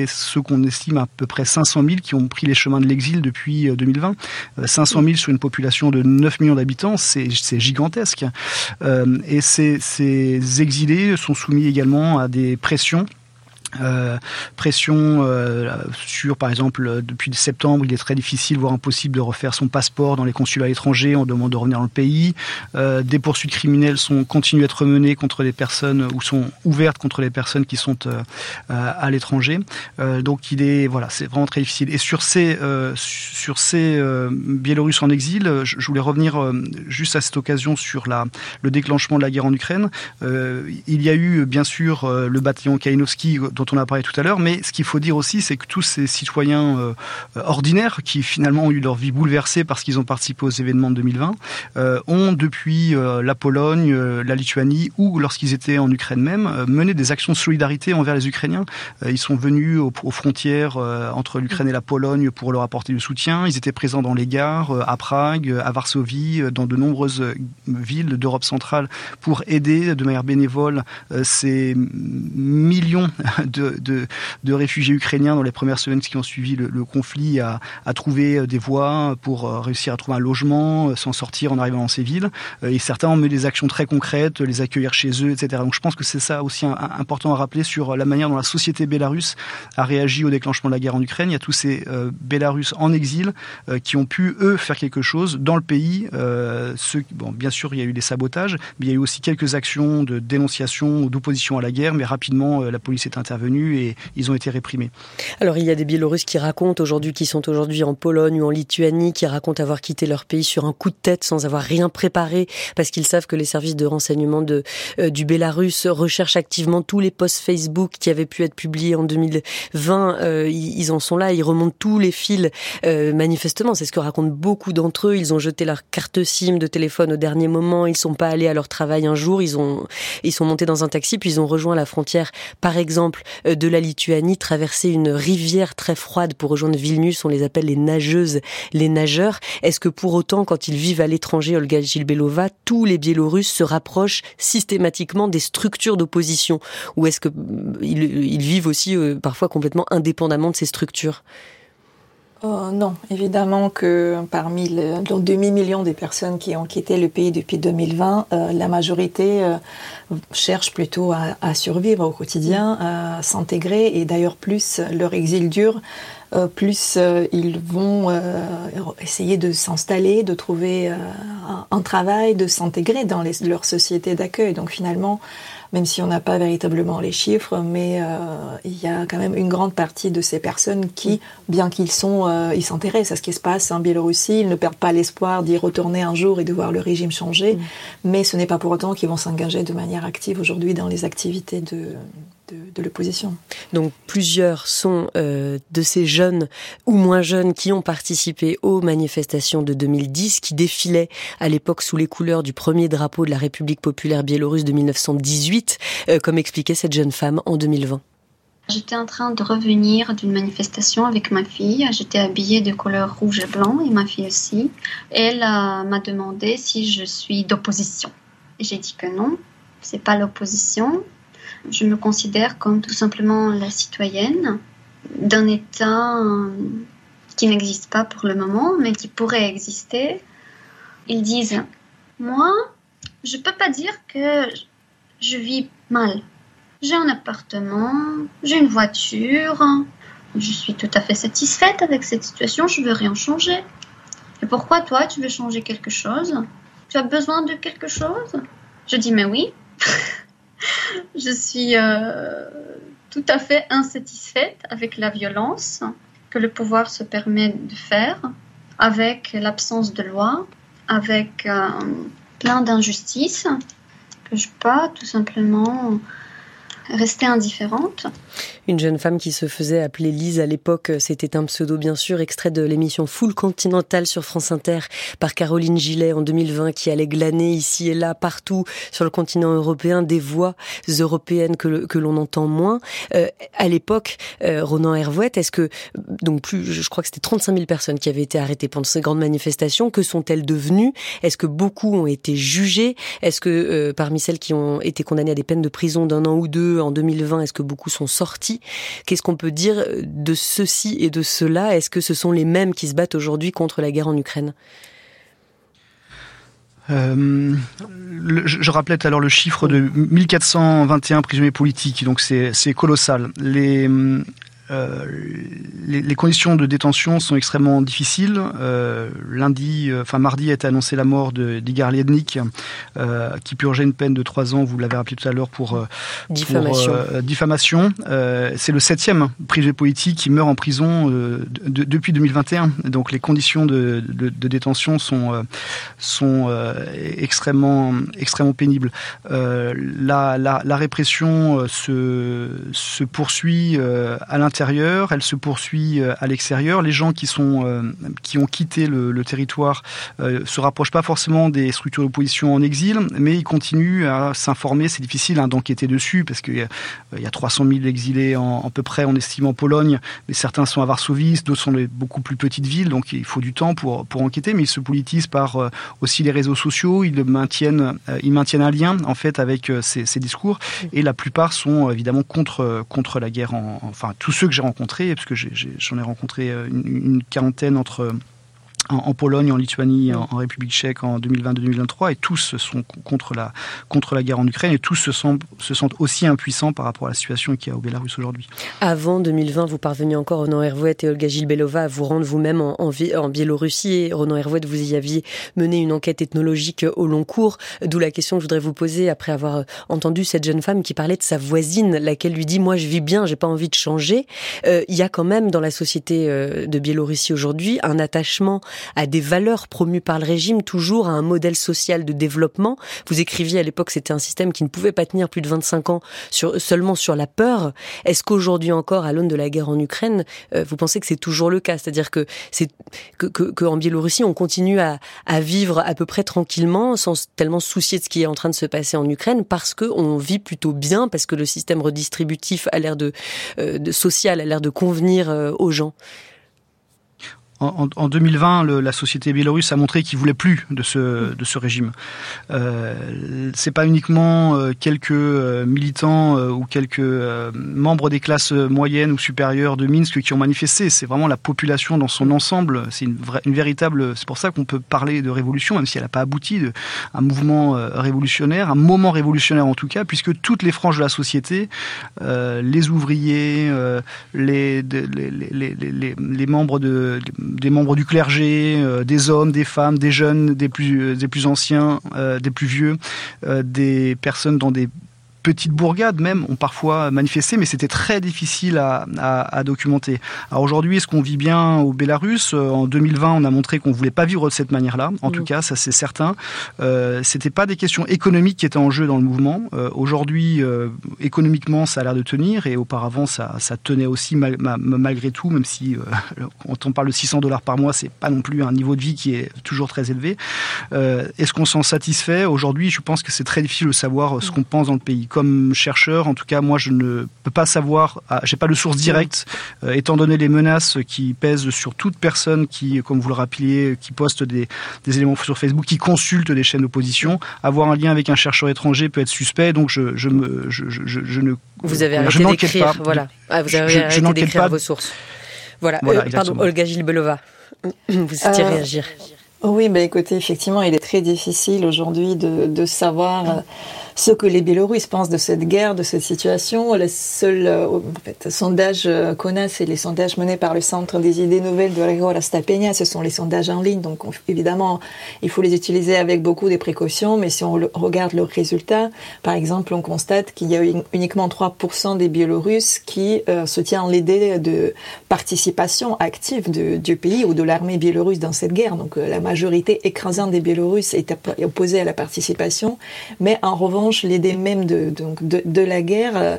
ceux qu'on estime à peu près 500 000 qui ont pris les chemins de l'exil depuis 2020. 500 000 sur une population de 9 millions d'habitants, c'est gigantesque. et ces exilés sont soumis également à des pressions euh, pression euh, sur, par exemple, depuis septembre, il est très difficile, voire impossible, de refaire son passeport dans les consulats étrangers. On demande de revenir dans le pays. Euh, des poursuites criminelles sont continuent à être menées contre les personnes ou sont ouvertes contre les personnes qui sont euh, à l'étranger. Euh, donc, il est voilà, c'est vraiment très difficile. Et sur ces sur ces Biélorusses en exil, je, je voulais revenir juste à cette occasion sur la le déclenchement de la guerre en Ukraine. il y a eu bien sûr le bataillon Kalinowski dont on a parlé tout à l'heure, mais ce qu'il faut dire aussi, c'est que tous ces citoyens euh, ordinaires qui finalement ont eu leur vie bouleversée parce qu'ils ont participé aux événements de 2020, euh, ont depuis euh, la Pologne, la Lituanie ou lorsqu'ils étaient en Ukraine même, mené des actions de solidarité envers les Ukrainiens. ils sont venus aux, aux frontières entre l'Ukraine et la Pologne pour leur apporter du soutien. Ils étaient présents dans les gares, à Prague, à Varsovie, dans de nombreuses villes d'Europe centrale pour aider de manière bénévole ces millions de, réfugiés ukrainiens dans les premières semaines qui ont suivi le, conflit à, trouver euh, des voies pour euh, réussir à trouver un logement, euh, s'en sortir en arrivant dans ces villes. Et certains ont mené des actions très concrètes, les accueillir chez eux, etc. Donc je pense que c'est ça aussi important à rappeler sur la manière dont la société bélarusse a réagi au déclenchement de la guerre en Ukraine. Il y a tous ces euh, Bélarusses en exil qui ont pu, eux, faire quelque chose dans le pays. Bon, bien sûr, il y a eu des sabotages, mais il y a eu aussi quelques actions de dénonciation ou d'opposition à la guerre, mais rapidement, la police est intervenue et ils ont été réprimés. Alors il y a des Biélorusses qui racontent aujourd'hui, qui sont aujourd'hui en Pologne ou en Lituanie, qui racontent avoir quitté leur pays sur un coup de tête sans avoir rien préparé, parce qu'ils savent que les services de renseignement euh, du Bélarus recherchent activement tous les posts Facebook qui avaient pu être publiés en 2020. Euh, ils en sont là, ils remontent tous les fils euh, manifestement. C'est ce que racontent beaucoup d'entre eux. Ils ont jeté leur carte SIM de téléphone au dernier moment. Ils sont pas allés à leur travail un jour. Ils ont, ils sont montés dans un taxi puis ils ont rejoint la frontière, par exemple, de la Lituanie, traverser une rivière très froide pour rejoindre Vilnius. On les appelle les nageuses, les nageurs. Est-ce que pour autant, quand ils vivent à l'étranger, Olga Gilbelova, tous les Biélorusses se rapprochent systématiquement des structures d'opposition? Ou est-ce qu'ils euh, vivent aussi euh, parfois complètement indépendamment de ces structures? Oh, non, évidemment que parmi le, demi-million des personnes qui ont quitté le pays depuis 2020, euh, la majorité euh, cherche plutôt à, survivre au quotidien, à s'intégrer. Et d'ailleurs plus leur exil dure, plus euh, ils vont euh, essayer de s'installer, de trouver un, un, travail, de s'intégrer dans les, leur société d'accueil. Donc finalement, même si on n'a pas véritablement les chiffres, mais euh, il y a quand même une grande partie de ces personnes qui, bien qu'ils sont, euh, ils s'intéressent à ce qui se passe en Biélorussie, ils ne perdent pas l'espoir d'y retourner un jour et de voir le régime changer, mm. mais ce n'est pas pour autant qu'ils vont s'engager de manière active aujourd'hui dans les activités de, de, de l'opposition. Donc plusieurs sont euh, de ces jeunes ou moins jeunes qui ont participé aux manifestations de 2010, qui défilaient à l'époque sous les couleurs du premier drapeau de la République populaire biélorusse de 1918, euh, comme expliquait cette jeune femme en 2020. J'étais en train de revenir d'une manifestation avec ma fille. J'étais habillée de couleur rouge et blanc et ma fille aussi. Elle euh, m'a demandé si je suis d'opposition. J'ai dit que non, c'est pas l'opposition. Je me considère comme tout simplement la citoyenne d'un État qui n'existe pas pour le moment, mais qui pourrait exister. Ils disent, moi, je peux pas dire que je vis mal. J'ai un appartement, j'ai une voiture, je suis tout à fait satisfaite avec cette situation, je veux rien changer. Et pourquoi toi, tu veux changer quelque chose? Tu as besoin de quelque chose? Je dis, mais oui. Je suis euh, tout à fait insatisfaite avec la violence que le pouvoir se permet de faire, avec l'absence de loi, avec euh, plein d'injustices que je pas tout simplement rester indifférente. Une jeune femme qui se faisait appeler Lise à l'époque, c'était un pseudo bien sûr, extrait de l'émission Full Continental sur France Inter par Caroline Gillet en 2020 qui allait glaner ici et là partout sur le continent européen des voix européennes que, l'on entend moins. Euh, à l'époque, euh, Ronan Hervouet, est-ce que, donc plus, je crois que c'était 35 000 personnes qui avaient été arrêtées pendant ces grandes manifestations, que sont-elles devenues? Est-ce que beaucoup ont été jugées? Est-ce que euh, parmi celles qui ont été condamnées à des peines de prison d'un an ou deux en 2020, est-ce que beaucoup sont sortis? Qu'est-ce qu'on peut dire de ceci et de cela? Est-ce que ce sont les mêmes qui se battent aujourd'hui contre la guerre en Ukraine? Euh, je, rappelais tout à l'heure le chiffre de 1421 prisonniers politiques, donc c'est colossal. Les, euh, les, les, conditions de détention sont extrêmement difficiles. Euh, lundi, euh, enfin mardi, a été annoncé la mort d'Igar Liednik, qui purgeait une peine de trois ans. Vous l'avez rappelé tout à l'heure pour diffamation. C'est le septième prisonnier politique qui meurt en prison de, depuis 2021. Donc les conditions de, de, de détention sont sont extrêmement extrêmement pénibles. La, la, la, répression se se poursuit à l'intérieur elle se poursuit euh, à l'extérieur. Les gens qui sont euh, qui ont quitté le, territoire euh, se rapprochent pas forcément des structures d'opposition en exil, mais ils continuent à s'informer. C'est difficile hein, d'enquêter dessus parce qu'il y, a 300 000 exilés en, à peu près, on estime en Pologne, mais certains sont à Varsovie, d'autres sont des beaucoup plus petites villes, donc il faut du temps pour pour enquêter. Mais ils se politisent par aussi les réseaux sociaux. Ils maintiennent ils maintiennent un lien en fait avec ces, discours et la plupart sont évidemment contre contre la guerre. En, enfin tous ceux que j'ai rencontrés, parce que j'en ai, rencontré euh, une quarantaine entre en, Pologne, en Lituanie, en, République tchèque en 2022-2023, et tous sont contre la, contre la guerre en Ukraine, et tous se sentent, se sentent aussi impuissants par rapport à la situation qu'il y a au Bélarus aujourd'hui. Avant 2020, vous parveniez encore, Ronan Hervouet et Olga Gilbelova, à vous rendre vous-même en, en, Biélorussie, et Ronan Hervouet, vous y aviez mené une enquête ethnologique au long cours, d'où la question que je voudrais vous poser après avoir entendu cette jeune femme qui parlait de sa voisine, laquelle lui dit, moi je vis bien, j'ai pas envie de changer. Euh, il y a quand même dans la société euh, de Biélorussie aujourd'hui un attachement à des valeurs promues par le régime, toujours à un modèle social de développement. Vous écriviez à l'époque, c'était un système qui ne pouvait pas tenir plus de 25 ans sur, seulement sur la peur. Est-ce qu'aujourd'hui encore, à l'aune de la guerre en Ukraine, euh, vous pensez que c'est toujours le cas? C'est-à-dire que c'est que, que, Biélorussie, on continue à, à vivre à peu près tranquillement, sans tellement soucier de ce qui est en train de se passer en Ukraine, parce que on vit plutôt bien, parce que le système redistributif a l'air de, euh, de social a l'air de convenir euh, aux gens? En, en 2020, le, la société biélorusse a montré qu'il voulait plus de ce, de ce régime. Euh, c'est pas uniquement euh, quelques euh, militants ou quelques membres des classes moyennes ou supérieures de Minsk qui ont manifesté. C'est vraiment la population dans son ensemble. C'est une, véritable. C'est pour ça qu'on peut parler de révolution, même si elle n'a pas abouti, de, un mouvement révolutionnaire, un moment révolutionnaire en tout cas, puisque toutes les franges de la société, les ouvriers, les membres de des membres du clergé, euh, des hommes, des femmes, des jeunes, des plus, euh, des plus anciens, euh, des plus vieux, des personnes dans des petites bourgades même ont parfois manifesté, mais c'était très difficile à, à, à documenter. Alors aujourd'hui, est-ce qu'on vit bien au Bélarus? Euh, En 2020, on a montré qu'on voulait pas vivre de cette manière-là. En tout cas, ça c'est certain. Euh, c'était pas des questions économiques qui étaient en jeu dans le mouvement. Euh, aujourd'hui, euh, économiquement, ça a l'air de tenir, et auparavant, ça, ça tenait aussi mal, malgré tout, même si euh, quand on parle de 600 dollars par mois, c'est pas non plus un niveau de vie qui est toujours très élevé. Euh, est-ce qu'on s'en satisfait? Aujourd'hui, je pense que c'est très difficile de savoir ce qu'on pense dans le pays comme chercheur, en tout cas, moi, je ne peux pas savoir, ah, j'ai pas de source directe, euh, étant donné les menaces qui pèsent sur toute personne qui, comme vous le rappeliez, qui poste des, des éléments sur Facebook, qui consulte des chaînes d'opposition. Avoir un lien avec un chercheur étranger peut être suspect, donc je, je, me, je, je, je ne. Vous avez arrêté d'écrire, voilà. Ah, vous avez arrêté d'écrire vos sources. Voilà, pardon, Olga Gilbelova, vous souhaitez réagir oui, bah écoutez, effectivement, il est très difficile aujourd'hui de, de savoir ce que les Biélorusses pensent de cette guerre, de cette situation. Le seul euh, en fait, sondage euh, qu'on a, c'est les sondages menés par le Centre des idées nouvelles de Rigora Stapenia. Ce sont les sondages en ligne, donc évidemment, il faut les utiliser avec beaucoup de précautions. Mais si on regarde leurs résultats, par exemple, on constate qu'il y a uniquement 3% des Biélorusses qui euh, soutiennent l'idée de participation active du pays ou de l'armée biélorusse dans cette guerre. Donc la majorité écrasante des Biélorusses est opposée à la participation, mais en revanche l'idée même de, donc de, la guerre euh,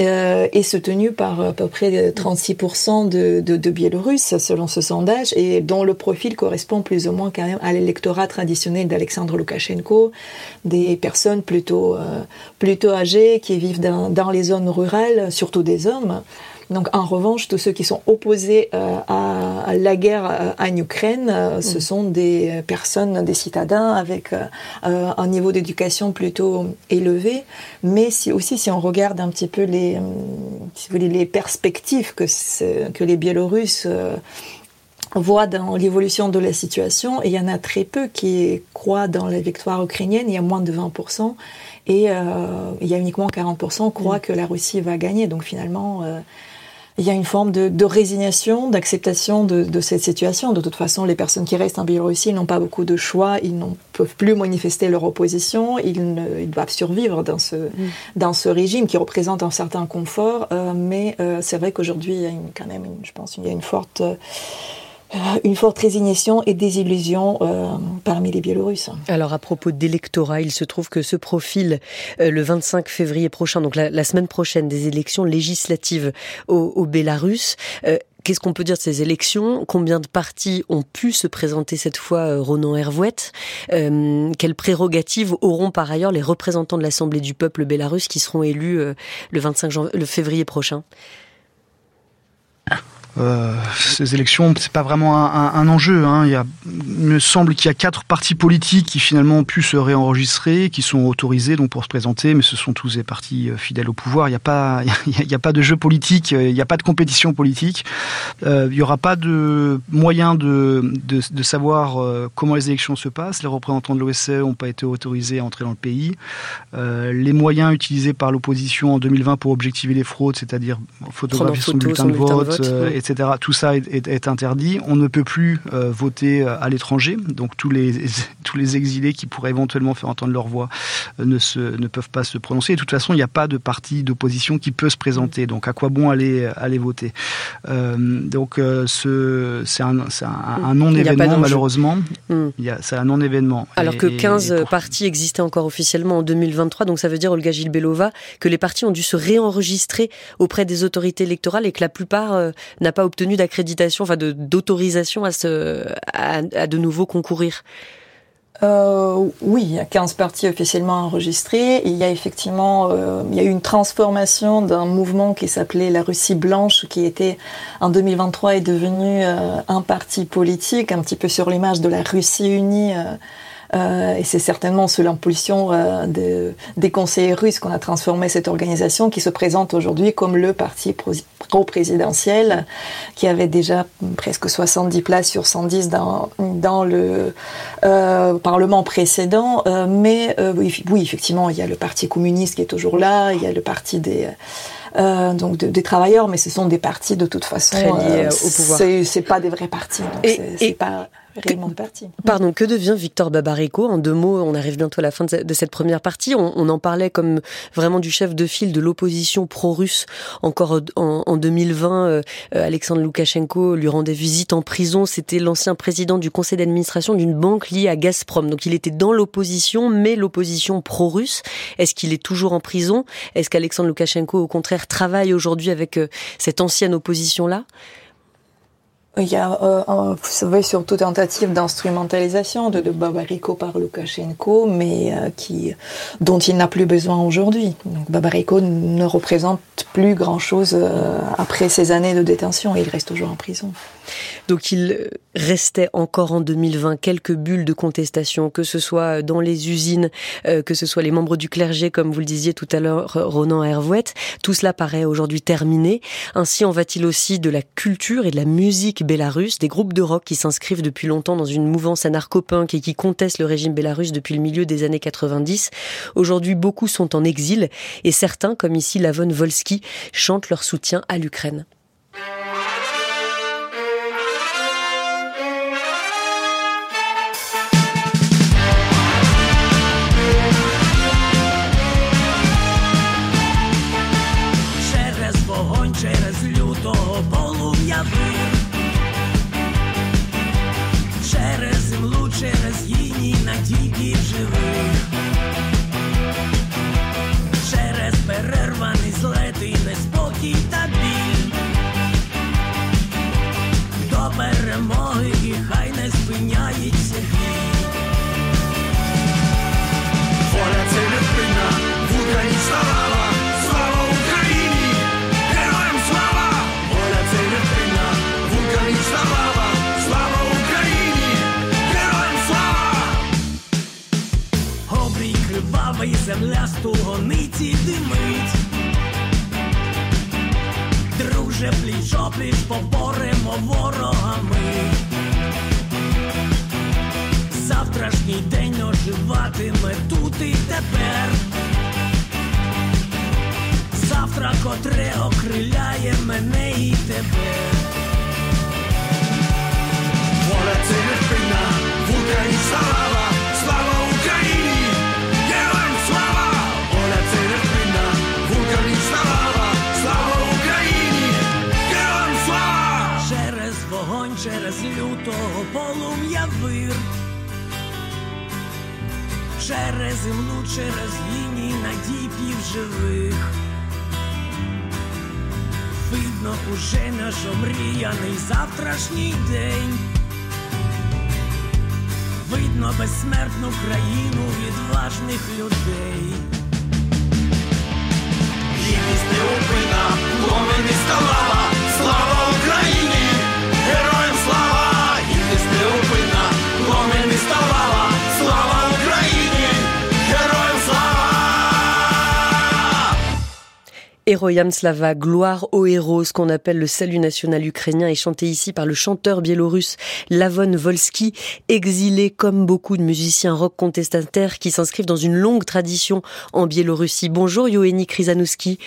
euh, est soutenue par à peu près 36% de, de, Biélorusses, selon ce sondage, et dont le profil correspond plus ou moins quand même à l'électorat traditionnel d'Alexandre Loukachenko, des personnes plutôt, euh, plutôt âgées qui vivent dans les zones rurales, surtout des hommes. Donc, en revanche, tous ceux qui sont opposés euh, à, la guerre euh, en Ukraine, euh, ce mm. sont des personnes, des citadins avec un niveau d'éducation plutôt élevé. Mais si, aussi, si on regarde un petit peu les, si vous voulez, les perspectives que, que les Biélorusses voient dans l'évolution de la situation, et il y en a très peu qui croient dans la victoire ukrainienne, il y a moins de 20%, et il y a uniquement 40% qui croient mm. que la Russie va gagner. Donc finalement, il y a une forme de, résignation, d'acceptation de, cette situation. De toute façon, les personnes qui restent en Biélorussie n'ont pas beaucoup de choix, ils ne peuvent plus manifester leur opposition, ils, doivent survivre dans ce, mm. dans ce régime qui représente un certain confort. Euh, mais euh, c'est vrai qu'aujourd'hui, il y a quand même, je pense, il y a une forte... Euh, une forte résignation et désillusion euh, parmi les Biélorusses. Alors à propos d'électorat, il se trouve que ce profil euh, le 25 février prochain, donc la, semaine prochaine, des élections législatives au, au Bélarus. Qu'est-ce qu'on peut dire de ces élections? Combien de partis ont pu se présenter cette fois, Ronan Hervouet? Quelles prérogatives auront par ailleurs les représentants de l'Assemblée du peuple bélarus qui seront élus le 25 le février prochain? Euh, ces élections, c'est pas vraiment un, un, enjeu. Hein. Il, y a, il, me semble qu'il y a quatre partis politiques qui finalement ont pu se réenregistrer, qui sont autorisés donc pour se présenter, mais ce sont tous des partis euh, fidèles au pouvoir. Il n'y a pas, il y a, pas de jeu politique, euh, il n'y a pas de compétition politique. Euh, il n'y aura pas de moyen de, de, de savoir comment les élections se passent. Les représentants de l'OSCE n'ont pas été autorisés à entrer dans le pays. Euh, les moyens utilisés par l'opposition en 2020 pour objectiver les fraudes, c'est-à-dire photographier son bulletin de vote, etc. Tout ça est, interdit. On ne peut plus euh, voter euh, à l'étranger. Donc tous les tous les exilés qui pourraient éventuellement faire entendre leur voix euh, ne se ne peuvent pas se prononcer. de toute façon, il n'y a pas de parti d'opposition qui peut se présenter. Donc à quoi bon aller aller voter? Donc ce c'est un, un, non événement malheureusement. Hmm. C'est un non événement. Alors que 15 partis existaient encore officiellement en 2023. Donc ça veut dire Olga Gilbelova que les partis ont dû se réenregistrer auprès des autorités électorales et que la plupart n'a pas obtenu d'accréditation, enfin d'autorisation à, à, de nouveau concourir euh, oui, il y a 15 partis officiellement enregistrés. il y a effectivement euh, il y a eu une transformation d'un mouvement qui s'appelait la Russie blanche, qui était en 2023 est devenu euh, un parti politique, un petit peu sur l'image de la Russie unie. Euh, euh, et c'est certainement sous l'impulsion euh, de, des conseillers russes qu'on a transformé cette organisation qui se présente aujourd'hui comme le parti pro-présidentiel qui avait déjà presque 70 places sur 110 dans, dans le euh, Parlement précédent. Euh, mais euh, oui, oui, effectivement, il y a le parti communiste qui est toujours là, il y a le parti des... Euh, donc des travailleurs, mais ce sont des partis de toute façon. Très liés au pouvoir. C'est pas des vrais partis. Donc c'est pas réellement de parti. Pardon, que devient Victor Babarico? En deux mots, on arrive bientôt à la fin de cette première partie. On, en parlait comme vraiment du chef de file de l'opposition pro-russe. Encore en, 2020, euh, Alexandre Loukachenko lui rendait visite en prison. C'était l'ancien président du conseil d'administration d'une banque liée à Gazprom. Donc il était dans l'opposition, mais l'opposition pro-russe. Est-ce qu'il est toujours en prison? Est-ce qu'Alexandre Loukachenko, au contraire, travaille aujourd'hui avec euh, cette ancienne opposition-là? Il y a, euh, vous savez, surtout tentative d'instrumentalisation de, Babariko par Loukachenko, mais euh, dont il n'a plus besoin aujourd'hui. Donc Babariko ne représente plus grand-chose euh, après ces années de détention il reste toujours en prison. Donc il restait encore en 2020 quelques bulles de contestation, que ce soit dans les usines, euh, que ce soit les membres du clergé, comme vous le disiez tout à l'heure, Ronan Hervouette. Tout cela paraît aujourd'hui terminé. Ainsi en va-t-il aussi de la culture et de la musique bélarusse, des groupes de rock qui s'inscrivent depuis longtemps dans une mouvance anarcho-punk et qui contestent le régime bélarusse depuis le milieu des années 90. Aujourd'hui, beaucoup sont en exil et certains, comme ici Lavon Volsky, chantent leur soutien à l'Ukraine. Вир, через землу, через лінії надіпів живих. Видно уже наш омріяний завтрашній день. Видно безсмертну країну відважних людей. Гідність неупинна, пломені сталава, слава Heroyam Slava, gloire aux héros, ce qu'on appelle le salut national ukrainien, est chanté ici par le chanteur biélorusse Lavon Volsky, exilé comme beaucoup de musiciens rock contestataires qui s'inscrivent dans une longue tradition en Biélorussie. Bonjour Yoeni Krizanowski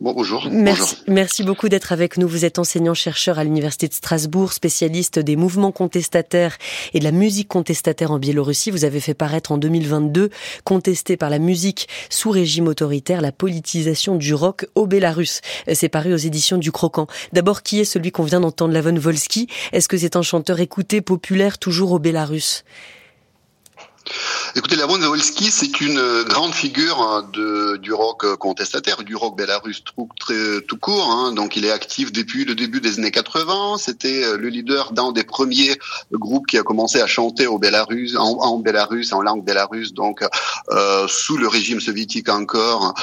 bonjour. Merci, merci beaucoup d'être avec nous. Vous êtes enseignant-chercheur à l'Université de Strasbourg, spécialiste des mouvements contestataires et de la musique contestataire en Biélorussie. Vous avez fait paraître en 2022, contesté par la musique sous régime autoritaire, la politisation du rock au Bélarus. C'est paru aux éditions du Croquant. D'abord, qui est celui qu'on vient d'entendre, Lavon Volsky? Est-ce que c'est un chanteur écouté, populaire, toujours au Bélarus? Écoutez, Lavon Volsky, c'est une euh, grande figure hein, du rock euh, contestataire, du rock belarus tout, court. Hein. Donc, il est actif depuis le début des années 80. C'était euh, le leader d'un des premiers groupes qui a commencé à chanter au Bélarus, en, en en langue bélarusse, donc sous le régime soviétique encore,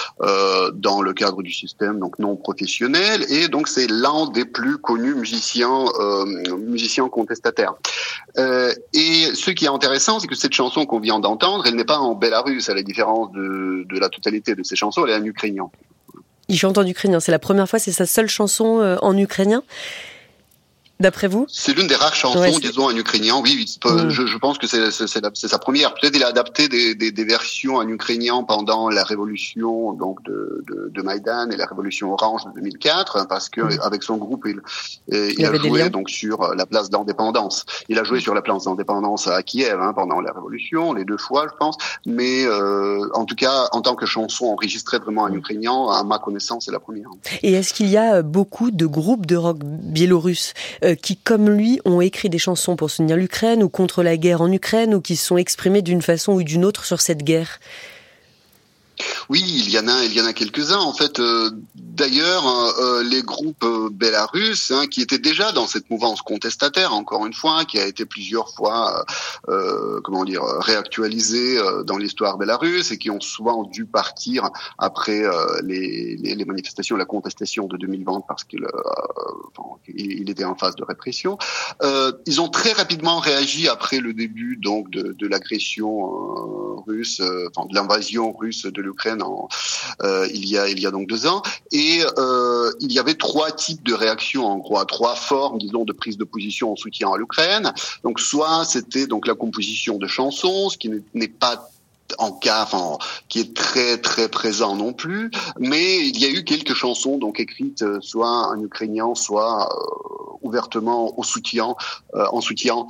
dans le cadre du système donc non professionnel. Et donc, c'est l'un des plus connus musiciens, musiciens contestataires. et ce qui est intéressant, c'est que cette chanson qu'on vient d'entendre, elle n'est pas en Bélarus, à la différence de, de la totalité de ses chansons, elle est en ukrainien. Il chante en ukrainien, c'est la première fois, c'est sa seule chanson euh, en ukrainien D'après vous? C'est l'une des rares chansons, disons, en ukrainien. Oui, mm. je, je, pense que c'est sa première. Peut-être il a adapté des, des, des, versions en ukrainien pendant la révolution donc de, de, de, Maïdan et la révolution orange de 2004, parce que mm. avec son groupe, il, il, a joué donc sur la place d'indépendance. Il a joué sur la place d'indépendance à Kiev hein, pendant la révolution, les deux fois, je pense. Mais euh, en tout cas, en tant que chanson enregistrée vraiment en ukrainien, à ma connaissance, c'est la première. Et est-ce qu'il y a beaucoup de groupes de rock biélorusses euh, qui, comme lui, ont écrit des chansons pour soutenir l'Ukraine ou contre la guerre en Ukraine ou qui se sont exprimés d'une façon ou d'une autre sur cette guerre Oui, il y en a, il y en a quelques-uns. En fait, euh, d'ailleurs, euh, les groupes euh, belarusses hein, qui étaient déjà dans cette mouvance contestataire, encore une fois, qui a été plusieurs fois, comment dire, réactualisée dans l'histoire belarusse et qui ont souvent dû partir après les, manifestations, la contestation de 2020 parce qu'il il était en phase de répression. ils ont très rapidement réagi après le début donc de, l'agression russe, de l'invasion russe de l'Ukraine euh, il y a donc deux ans et euh, il y avait trois types de réactions en gros, trois formes disons de prise de position en soutien à l'Ukraine. Donc soit c'était donc la composition de chansons, ce qui n'est pas en cas, enfin, qui est très très présent non plus, mais il y a eu quelques chansons donc écrites euh, soit en ukrainien, soit euh, ouvertement au soutien, euh, en soutien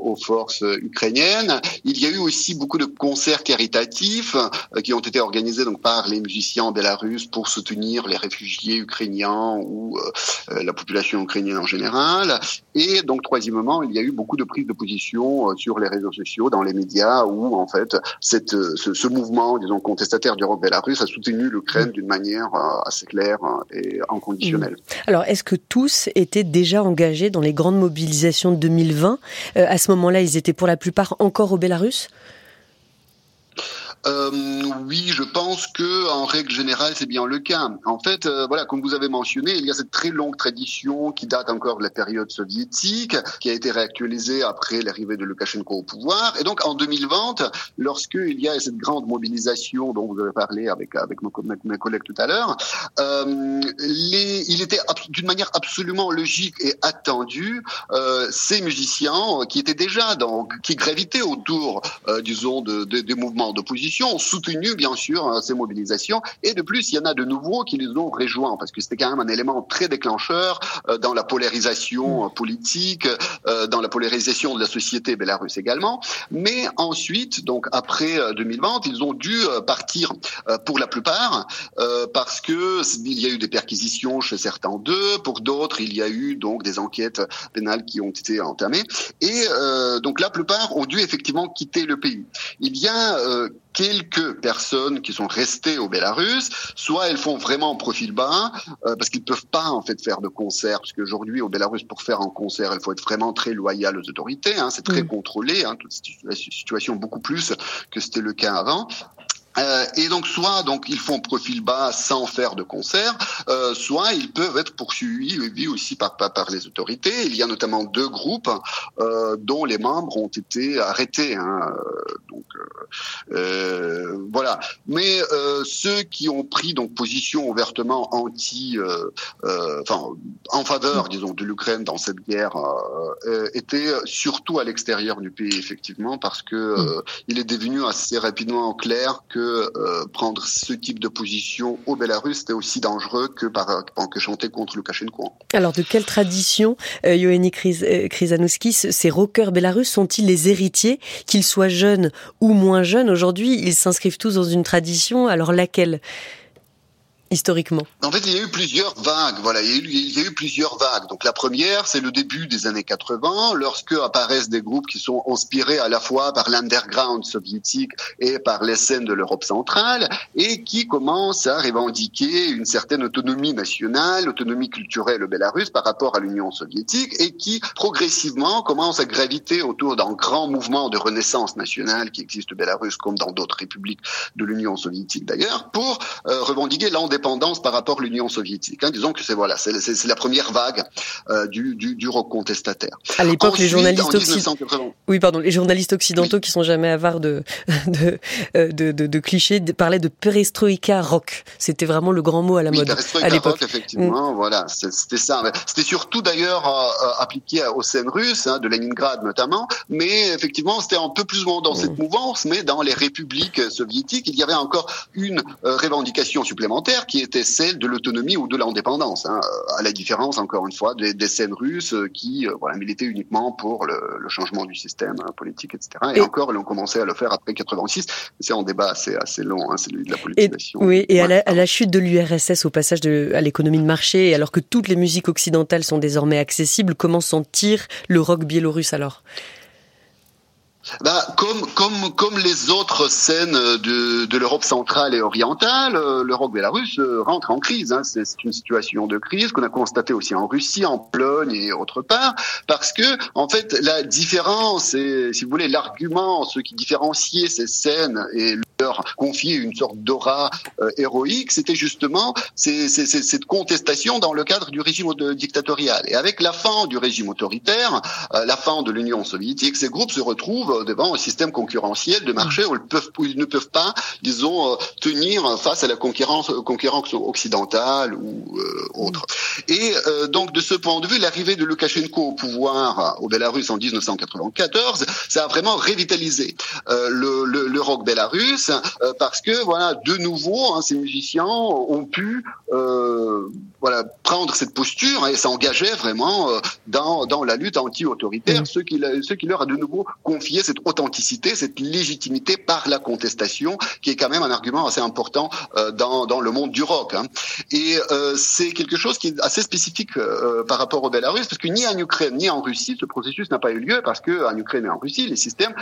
aux forces ukrainiennes. Il y a eu aussi beaucoup de concerts caritatifs qui ont été organisés donc par les musiciens bélarusses pour soutenir les réfugiés ukrainiens ou la population ukrainienne en général. Et donc troisièmement, il y a eu beaucoup de prises de position sur les réseaux sociaux, dans les médias, où en fait cette ce, mouvement, disons, contestataire du rock bélarus a soutenu l'Ukraine d'une manière euh, assez claire euh, et inconditionnelle. Mmh. Alors, est-ce que tous étaient déjà engagés dans les grandes mobilisations de 2020 euh, À ce moment-là, ils étaient pour la plupart encore au Bélarus? Euh, oui, je pense que en règle générale, c'est bien le cas. En fait, euh, voilà, comme vous avez mentionné, il y a cette très longue tradition qui date encore de la période soviétique, qui a été réactualisée après l'arrivée de Lukashenko au pouvoir. Et donc, en 2020, lorsqu'il y a cette grande mobilisation dont vous avez parlé avec mes, collègues tout à l'heure, euh, il était d'une manière absolument logique et attendue ces musiciens qui étaient déjà qui gravitaient autour, disons, de, de, des mouvements d'opposition ont soutenu bien sûr euh, ces mobilisations et de plus il y en a de nouveaux qui les ont rejoints parce que c'était quand même un élément très déclencheur euh, dans la polarisation euh, politique, dans la polarisation de la société bélarusse également. Mais ensuite, donc après 2020, ils ont dû partir pour la plupart parce que il y a eu des perquisitions chez certains d'eux, pour d'autres il y a eu donc des enquêtes pénales qui ont été entamées et donc la plupart ont dû effectivement quitter le pays. Il y a quelques personnes qui sont restées au Bélarus, soit elles font vraiment profil bas euh, parce qu'ils peuvent pas en fait faire de concert parce qu'aujourd'hui au Bélarus pour faire un concert il faut être vraiment très loyal aux autorités, hein, c'est très mm. contrôlé, hein, toute situation beaucoup plus que c'était le cas avant. Euh, et donc soit donc ils font profil bas sans faire de concert, euh, soit ils peuvent être poursuivis aussi par, par, les autorités. Il y a notamment deux groupes euh, dont les membres ont été arrêtés. Hein, donc voilà. Mais ceux qui ont pris donc position ouvertement anti, enfin en faveur, disons, de l'Ukraine dans cette guerre, étaient surtout à l'extérieur du pays effectivement parce que mm. il est devenu assez rapidement clair que euh, prendre ce type de position au Bélarus, c'était aussi dangereux que, par, que chanter contre Lukashenko. Alors, de quelle tradition, euh, Yoanni euh, ces rockers bélarusses sont-ils les héritiers, qu'ils soient jeunes ou moins jeunes? Aujourd'hui, ils s'inscrivent tous dans une tradition, alors laquelle? Historiquement En fait, il y a eu plusieurs vagues. Voilà, il y a eu, plusieurs vagues. Donc la première, c'est le début des années 80, lorsque apparaissent des groupes qui sont inspirés à la fois par l'underground soviétique et par les scènes de l'Europe centrale, et qui commencent à revendiquer une certaine autonomie nationale, autonomie culturelle bélarusse par rapport à l'Union soviétique, et qui progressivement commencent à graviter autour d'un grand mouvement de renaissance nationale qui existe au Bélarus comme dans d'autres républiques de l'Union soviétique d'ailleurs, pour euh, revendiquer l'indépendance par rapport à l'Union soviétique. Hein. Disons que c'est voilà, c'est la première vague euh, du, du, du, rock contestataire. À l'époque, les journalistes occidentaux, oui, pardon, les journalistes occidentaux qui sont jamais avares de de, euh, de, de, de clichés parlaient de perestroïka rock. C'était vraiment le grand mot à la oui, mode à l'époque. Rock, effectivement, mm. voilà, c'était ça. C'était surtout d'ailleurs euh, appliqué aux scènes russes, hein, de Leningrad notamment, mais effectivement, c'était un peu plus loin dans cette mm. mouvance, mais dans les républiques soviétiques, il y avait encore une revendication supplémentaire qui était celle de l'autonomie ou de l'indépendance, hein, à la différence, encore une fois, des, scènes russes qui euh, voilà, militaient uniquement pour le, changement du système hein, politique, etc. Et, encore, ils ont commencé à le faire après 86. C'est un débat assez, assez long, hein, celui de la politisation. Et, oui, et à, la, chute de l'URSS, au passage de, à l'économie de marché, alors que toutes les musiques occidentales sont désormais accessibles, comment s'en tire le rock biélorusse alors? Bah, comme, comme, comme les autres scènes de, de l'Europe centrale et orientale, euh, l'Europe bélarusse euh, rentre en crise. Hein. C'est une situation de crise qu'on a constatée aussi en Russie, en Pologne et autre part, parce que en fait la différence, et si vous voulez l'argument, ce qui différenciait ces scènes et leur confier une sorte d'aura euh, héroïque, c'était justement cette contestation dans le cadre du régime dictatorial. Et avec la fin du régime autoritaire, la fin de l'Union soviétique, ces groupes se retrouvent devant un système concurrentiel de marché où ils, peuvent, ils ne peuvent pas, disons, euh, tenir face à la concurrence, concurrence occidentale ou euh, autre. Et euh, donc, de ce point de vue, l'arrivée de Loukachenko au pouvoir au Bélarus en 1994, ça a vraiment revitalisé le, le, le, rock bélarusse parce que, voilà, de nouveau, hein, ces musiciens ont pu voilà, prendre cette posture et s'engager vraiment dans, dans la lutte anti-autoritaire, mmh. ce, qui, ce qui leur a de nouveau confié cette authenticité, cette légitimité par la contestation, qui est quand même un argument assez important euh, dans, dans le monde du rock. Hein. Et euh, c'est quelque chose qui est assez spécifique euh, par rapport au Belarus, parce que ni en Ukraine ni en Russie, ce processus n'a pas eu lieu, parce que en Ukraine et en Russie, les systèmes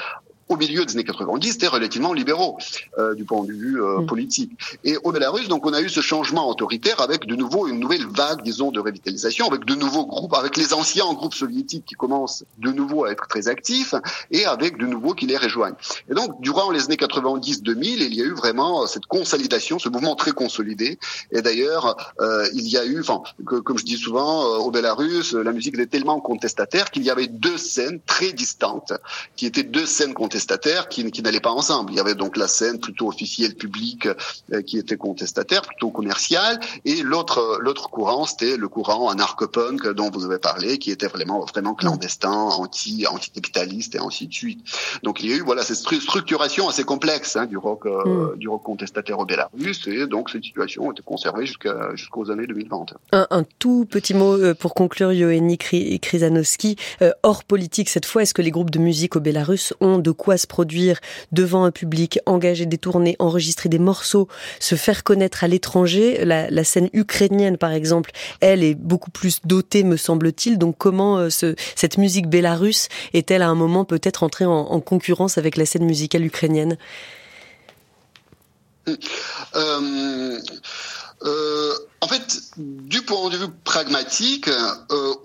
au milieu des années 90, c'était relativement libéraux euh, du point de vue euh, mm. politique. Et au Belarus, donc, on a eu ce changement autoritaire avec de nouveau une nouvelle vague, disons, de revitalisation, avec de nouveaux groupes, avec les anciens groupes soviétiques qui commencent de nouveau à être très actifs et avec de nouveaux qui les rejoignent. Et donc, durant les années 90-2000, il y a eu vraiment cette consolidation, ce mouvement très consolidé. Et d'ailleurs, euh, il y a eu, enfin, comme je dis souvent, euh, au Belarus, la musique était tellement contestataire qu'il y avait deux scènes très distantes, qui étaient deux scènes contestataires contestataires qui, qui n'allaient pas ensemble. Il y avait donc la scène plutôt officielle publique euh, qui était contestataire, plutôt commerciale, et l'autre l'autre courant c'était le courant anarcho-punk dont vous avez parlé, qui était vraiment vraiment clandestin, anti anticapitaliste et ainsi de suite. Donc il y a eu voilà cette structuration assez complexe hein, du rock euh, mm. du rock contestataire au Bélarus, et donc cette situation a été conservée jusqu'à jusqu'aux années 2020. Un, un, tout petit mot euh, pour conclure, Yoeni Krizanowski, hors politique cette fois, est-ce que les groupes de musique au Bélarus ont de quoi se produire devant un public, engager des tournées, enregistrer des morceaux, se faire connaître à l'étranger. La, scène ukrainienne, par exemple, elle est beaucoup plus dotée, me semble-t-il. Donc comment euh, ce, cette musique bélarusse est-elle à un moment peut-être entrée en, concurrence avec la scène musicale ukrainienne? Euh, euh, en fait, du point de vue pragmatique,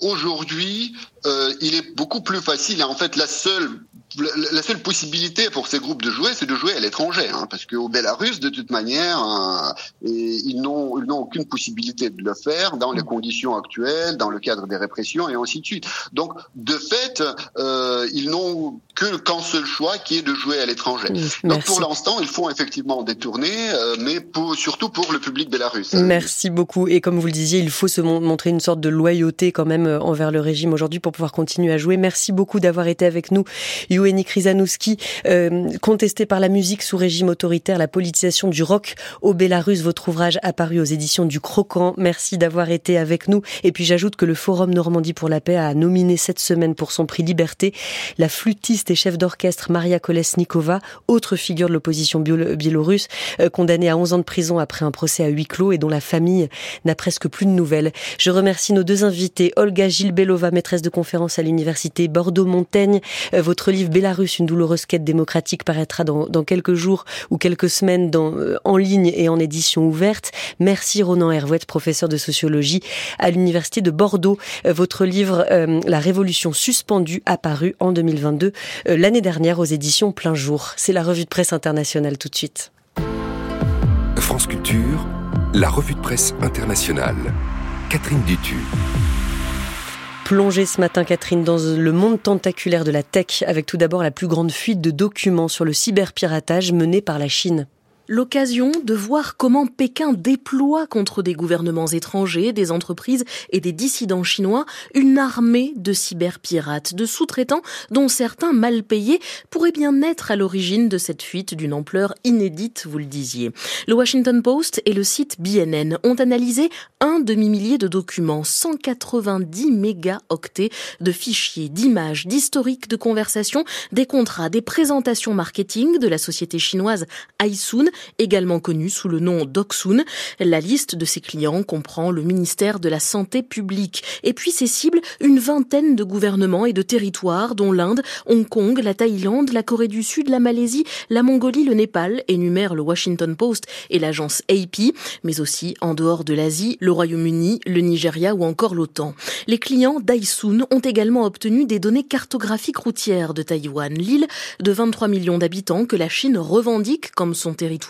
aujourd'hui, il est beaucoup plus facile. En fait, la seule la seule possibilité pour ces groupes de jouer, c'est de jouer à l'étranger, hein, parce qu'au Bélarus, de toute manière, hein, ils n'ont ils n'ont aucune possibilité de le faire dans les conditions actuelles, dans le cadre des répressions et ainsi de suite. Donc, de fait, euh, ils n'ont que qu'un seul choix, qui est de jouer à l'étranger. Donc, pour l'instant, ils font effectivement des tournées, euh, mais pour, surtout pour le public bélarus. Merci beaucoup. Et comme vous le disiez, il faut se montrer une sorte de loyauté quand même euh, envers le régime aujourd'hui pour pouvoir continuer à jouer. Merci beaucoup d'avoir été avec nous. Eugénie Krizanowski, euh, contesté par la musique sous régime autoritaire, la politisation du rock au Bélarus, votre ouvrage apparu aux éditions du Croquant. Merci d'avoir été avec nous. Et puis j'ajoute que le Forum Normandie pour la paix a nominé cette semaine pour son prix Liberté la flûtiste et chef d'orchestre Maria Kolesnikova, autre figure de l'opposition biélorusse, euh, condamnée à 11 ans de prison après un procès à huis clos et dont la famille n'a presque plus de nouvelles. Je remercie nos deux invités, Olga Gilbelova, maîtresse de conférence à l'université Bordeaux-Montaigne. Euh, votre livre Bélarus, une douloureuse quête démocratique paraîtra dans, quelques jours ou quelques semaines euh, en ligne et en édition ouverte. Merci Ronan Hervouette, professeur de sociologie à l'université de Bordeaux. Euh, votre livre La Révolution suspendue apparu en 2022 l'année dernière aux éditions Plein Jour. C'est la revue de presse internationale tout de suite. France Culture, la revue de presse internationale. Catherine Dutu. Plongée ce matin, Catherine, dans le monde tentaculaire de la tech, avec tout d'abord la plus grande fuite de documents sur le cyberpiratage menée par la Chine l'occasion de voir comment Pékin déploie contre des gouvernements étrangers, des entreprises et des dissidents chinois une armée de cyberpirates, de sous-traitants dont certains mal payés pourraient bien être à l'origine de cette fuite d'une ampleur inédite, vous le disiez. Le Washington Post et le site BNN ont analysé un demi-millier de documents, 190 mégaoctets de fichiers, d'images, d'historiques de conversations, des contrats, des présentations marketing de la société chinoise Aisun également connu sous le nom d'Oksun. La liste de ses clients comprend le ministère de la Santé publique. Et puis ses cibles, une vingtaine de gouvernements et de territoires, dont l'Inde, Hong Kong, la Thaïlande, la Corée du Sud, la Malaisie, la Mongolie, le Népal, énumère le Washington Post et l'agence AP, mais aussi en dehors de l'Asie, le Royaume-Uni, le Nigeria ou encore l'OTAN. Les clients d'Aisun ont également obtenu des données cartographiques routières de Taïwan, l'île de 23 millions d'habitants que la Chine revendique comme son territoire,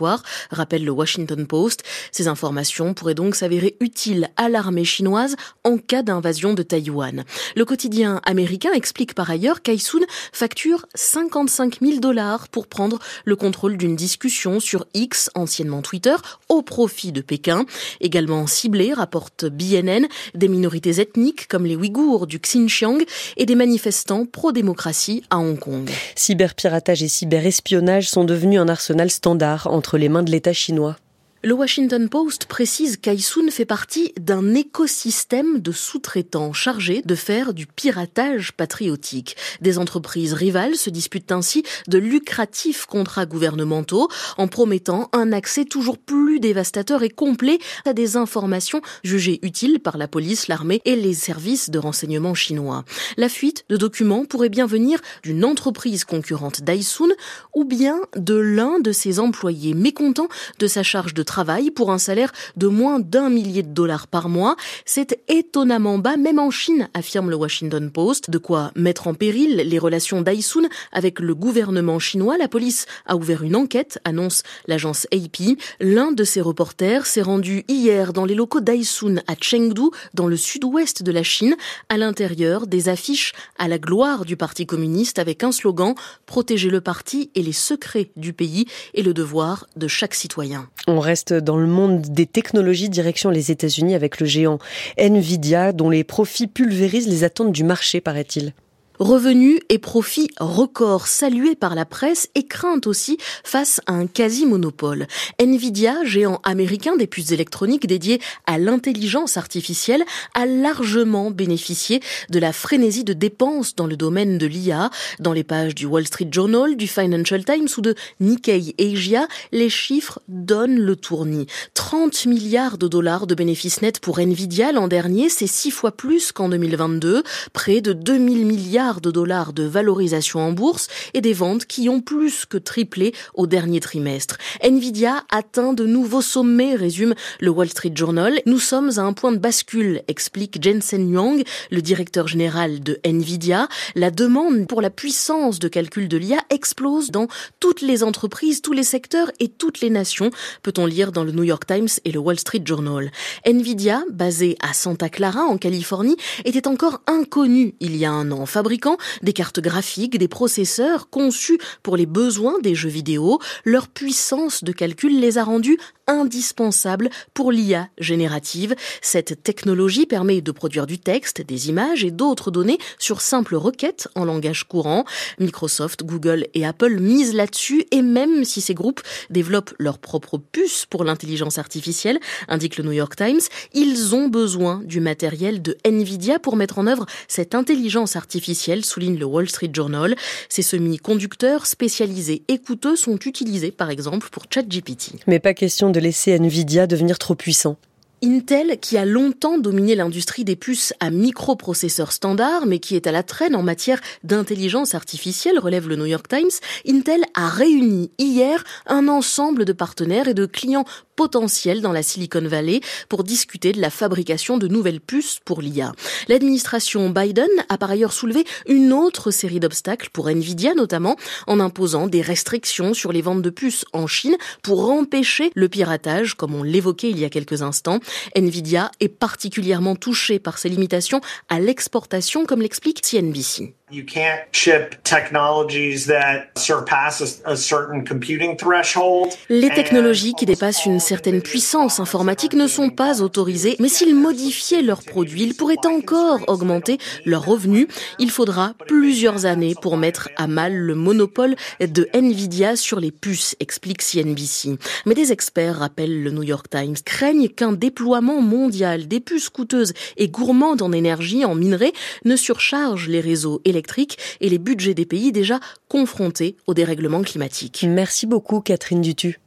rappelle le Washington Post. Ces informations pourraient donc s'avérer utiles à l'armée chinoise en cas d'invasion de Taïwan. Le quotidien américain explique par ailleurs qu'Aisun facture 55 000 dollars pour prendre le contrôle d'une discussion sur X, anciennement Twitter, au profit de Pékin. Également ciblé, rapporte BNN, des minorités ethniques comme les Ouïghours du Xinjiang et des manifestants pro-démocratie à Hong Kong. Cyberpiratage et cyberespionnage sont devenus un arsenal standard entre les mains de l'État chinois. Le Washington Post précise qu'Aisun fait partie d'un écosystème de sous-traitants chargés de faire du piratage patriotique. Des entreprises rivales se disputent ainsi de lucratifs contrats gouvernementaux en promettant un accès toujours plus dévastateur et complet à des informations jugées utiles par la police, l'armée et les services de renseignement chinois. La fuite de documents pourrait bien venir d'une entreprise concurrente d'Aisun ou bien de l'un de ses employés mécontents de sa charge de travail pour un salaire de moins d'un millier de dollars par mois. C'est étonnamment bas, même en Chine, affirme le Washington Post. De quoi mettre en péril les relations d'Aisun avec le gouvernement chinois. La police a ouvert une enquête, annonce l'agence AP. L'un de ses reporters s'est rendu hier dans les locaux d'Aisun à Chengdu, dans le sud-ouest de la Chine, à l'intérieur des affiches à la gloire du Parti communiste avec un slogan Protéger le parti et les secrets du pays et le devoir de chaque citoyen. On reste dans le monde des technologies, direction les États-Unis avec le géant Nvidia, dont les profits pulvérisent les attentes du marché, paraît-il. Revenus et profits records salués par la presse et crainte aussi face à un quasi-monopole. Nvidia, géant américain des puces électroniques dédiées à l'intelligence artificielle, a largement bénéficié de la frénésie de dépenses dans le domaine de l'IA. Dans les pages du Wall Street Journal, du Financial Times ou de Nikkei Asia, les chiffres donnent le tournis. 30 milliards de dollars de bénéfices nets pour Nvidia l'an dernier, c'est six fois plus qu'en 2022, près de 2000 milliards de dollars de valorisation en bourse et des ventes qui ont plus que triplé au dernier trimestre. Nvidia atteint de nouveaux sommets, résume le Wall Street Journal. Nous sommes à un point de bascule, explique Jensen Huang, le directeur général de Nvidia. La demande pour la puissance de calcul de l'IA explose dans toutes les entreprises, tous les secteurs et toutes les nations, peut-on lire dans le New York Times et le Wall Street Journal. Nvidia, basé à Santa Clara en Californie, était encore inconnu il y a un an. Des cartes graphiques, des processeurs conçus pour les besoins des jeux vidéo. Leur puissance de calcul les a rendus indispensables pour l'IA générative. Cette technologie permet de produire du texte, des images et d'autres données sur simple requête en langage courant. Microsoft, Google et Apple misent là-dessus et même si ces groupes développent leur propre puce pour l'intelligence artificielle, indique le New York Times, ils ont besoin du matériel de Nvidia pour mettre en œuvre cette intelligence artificielle souligne le Wall Street Journal. Ces semi-conducteurs spécialisés et coûteux sont utilisés par exemple pour ChatGPT. Mais pas question de laisser Nvidia devenir trop puissant. Intel, qui a longtemps dominé l'industrie des puces à microprocesseurs standards, mais qui est à la traîne en matière d'intelligence artificielle, relève le New York Times, Intel a réuni hier un ensemble de partenaires et de clients potentiels dans la Silicon Valley pour discuter de la fabrication de nouvelles puces pour l'IA. L'administration Biden a par ailleurs soulevé une autre série d'obstacles pour Nvidia notamment en imposant des restrictions sur les ventes de puces en Chine pour empêcher le piratage comme on l'évoquait il y a quelques instants. Nvidia est particulièrement touché par ces limitations à l'exportation comme l'explique CNBC. You can't ship technologies that surpass a, certain computing threshold. Les technologies qui dépassent une certaine puissance informatique ne sont pas autorisées, mais s'ils modifiaient leurs produits, ils pourraient encore augmenter leurs revenus. Il faudra plusieurs années pour mettre à mal le monopole de Nvidia sur les puces, explique CNBC. Mais des experts, rappellent le New York Times, craignent qu'un déploiement mondial des puces coûteuses et gourmandes en énergie, en minerais, ne surcharge les réseaux électriques et les budgets des pays déjà confrontés au dérèglement climatique. Merci beaucoup Catherine Dutu.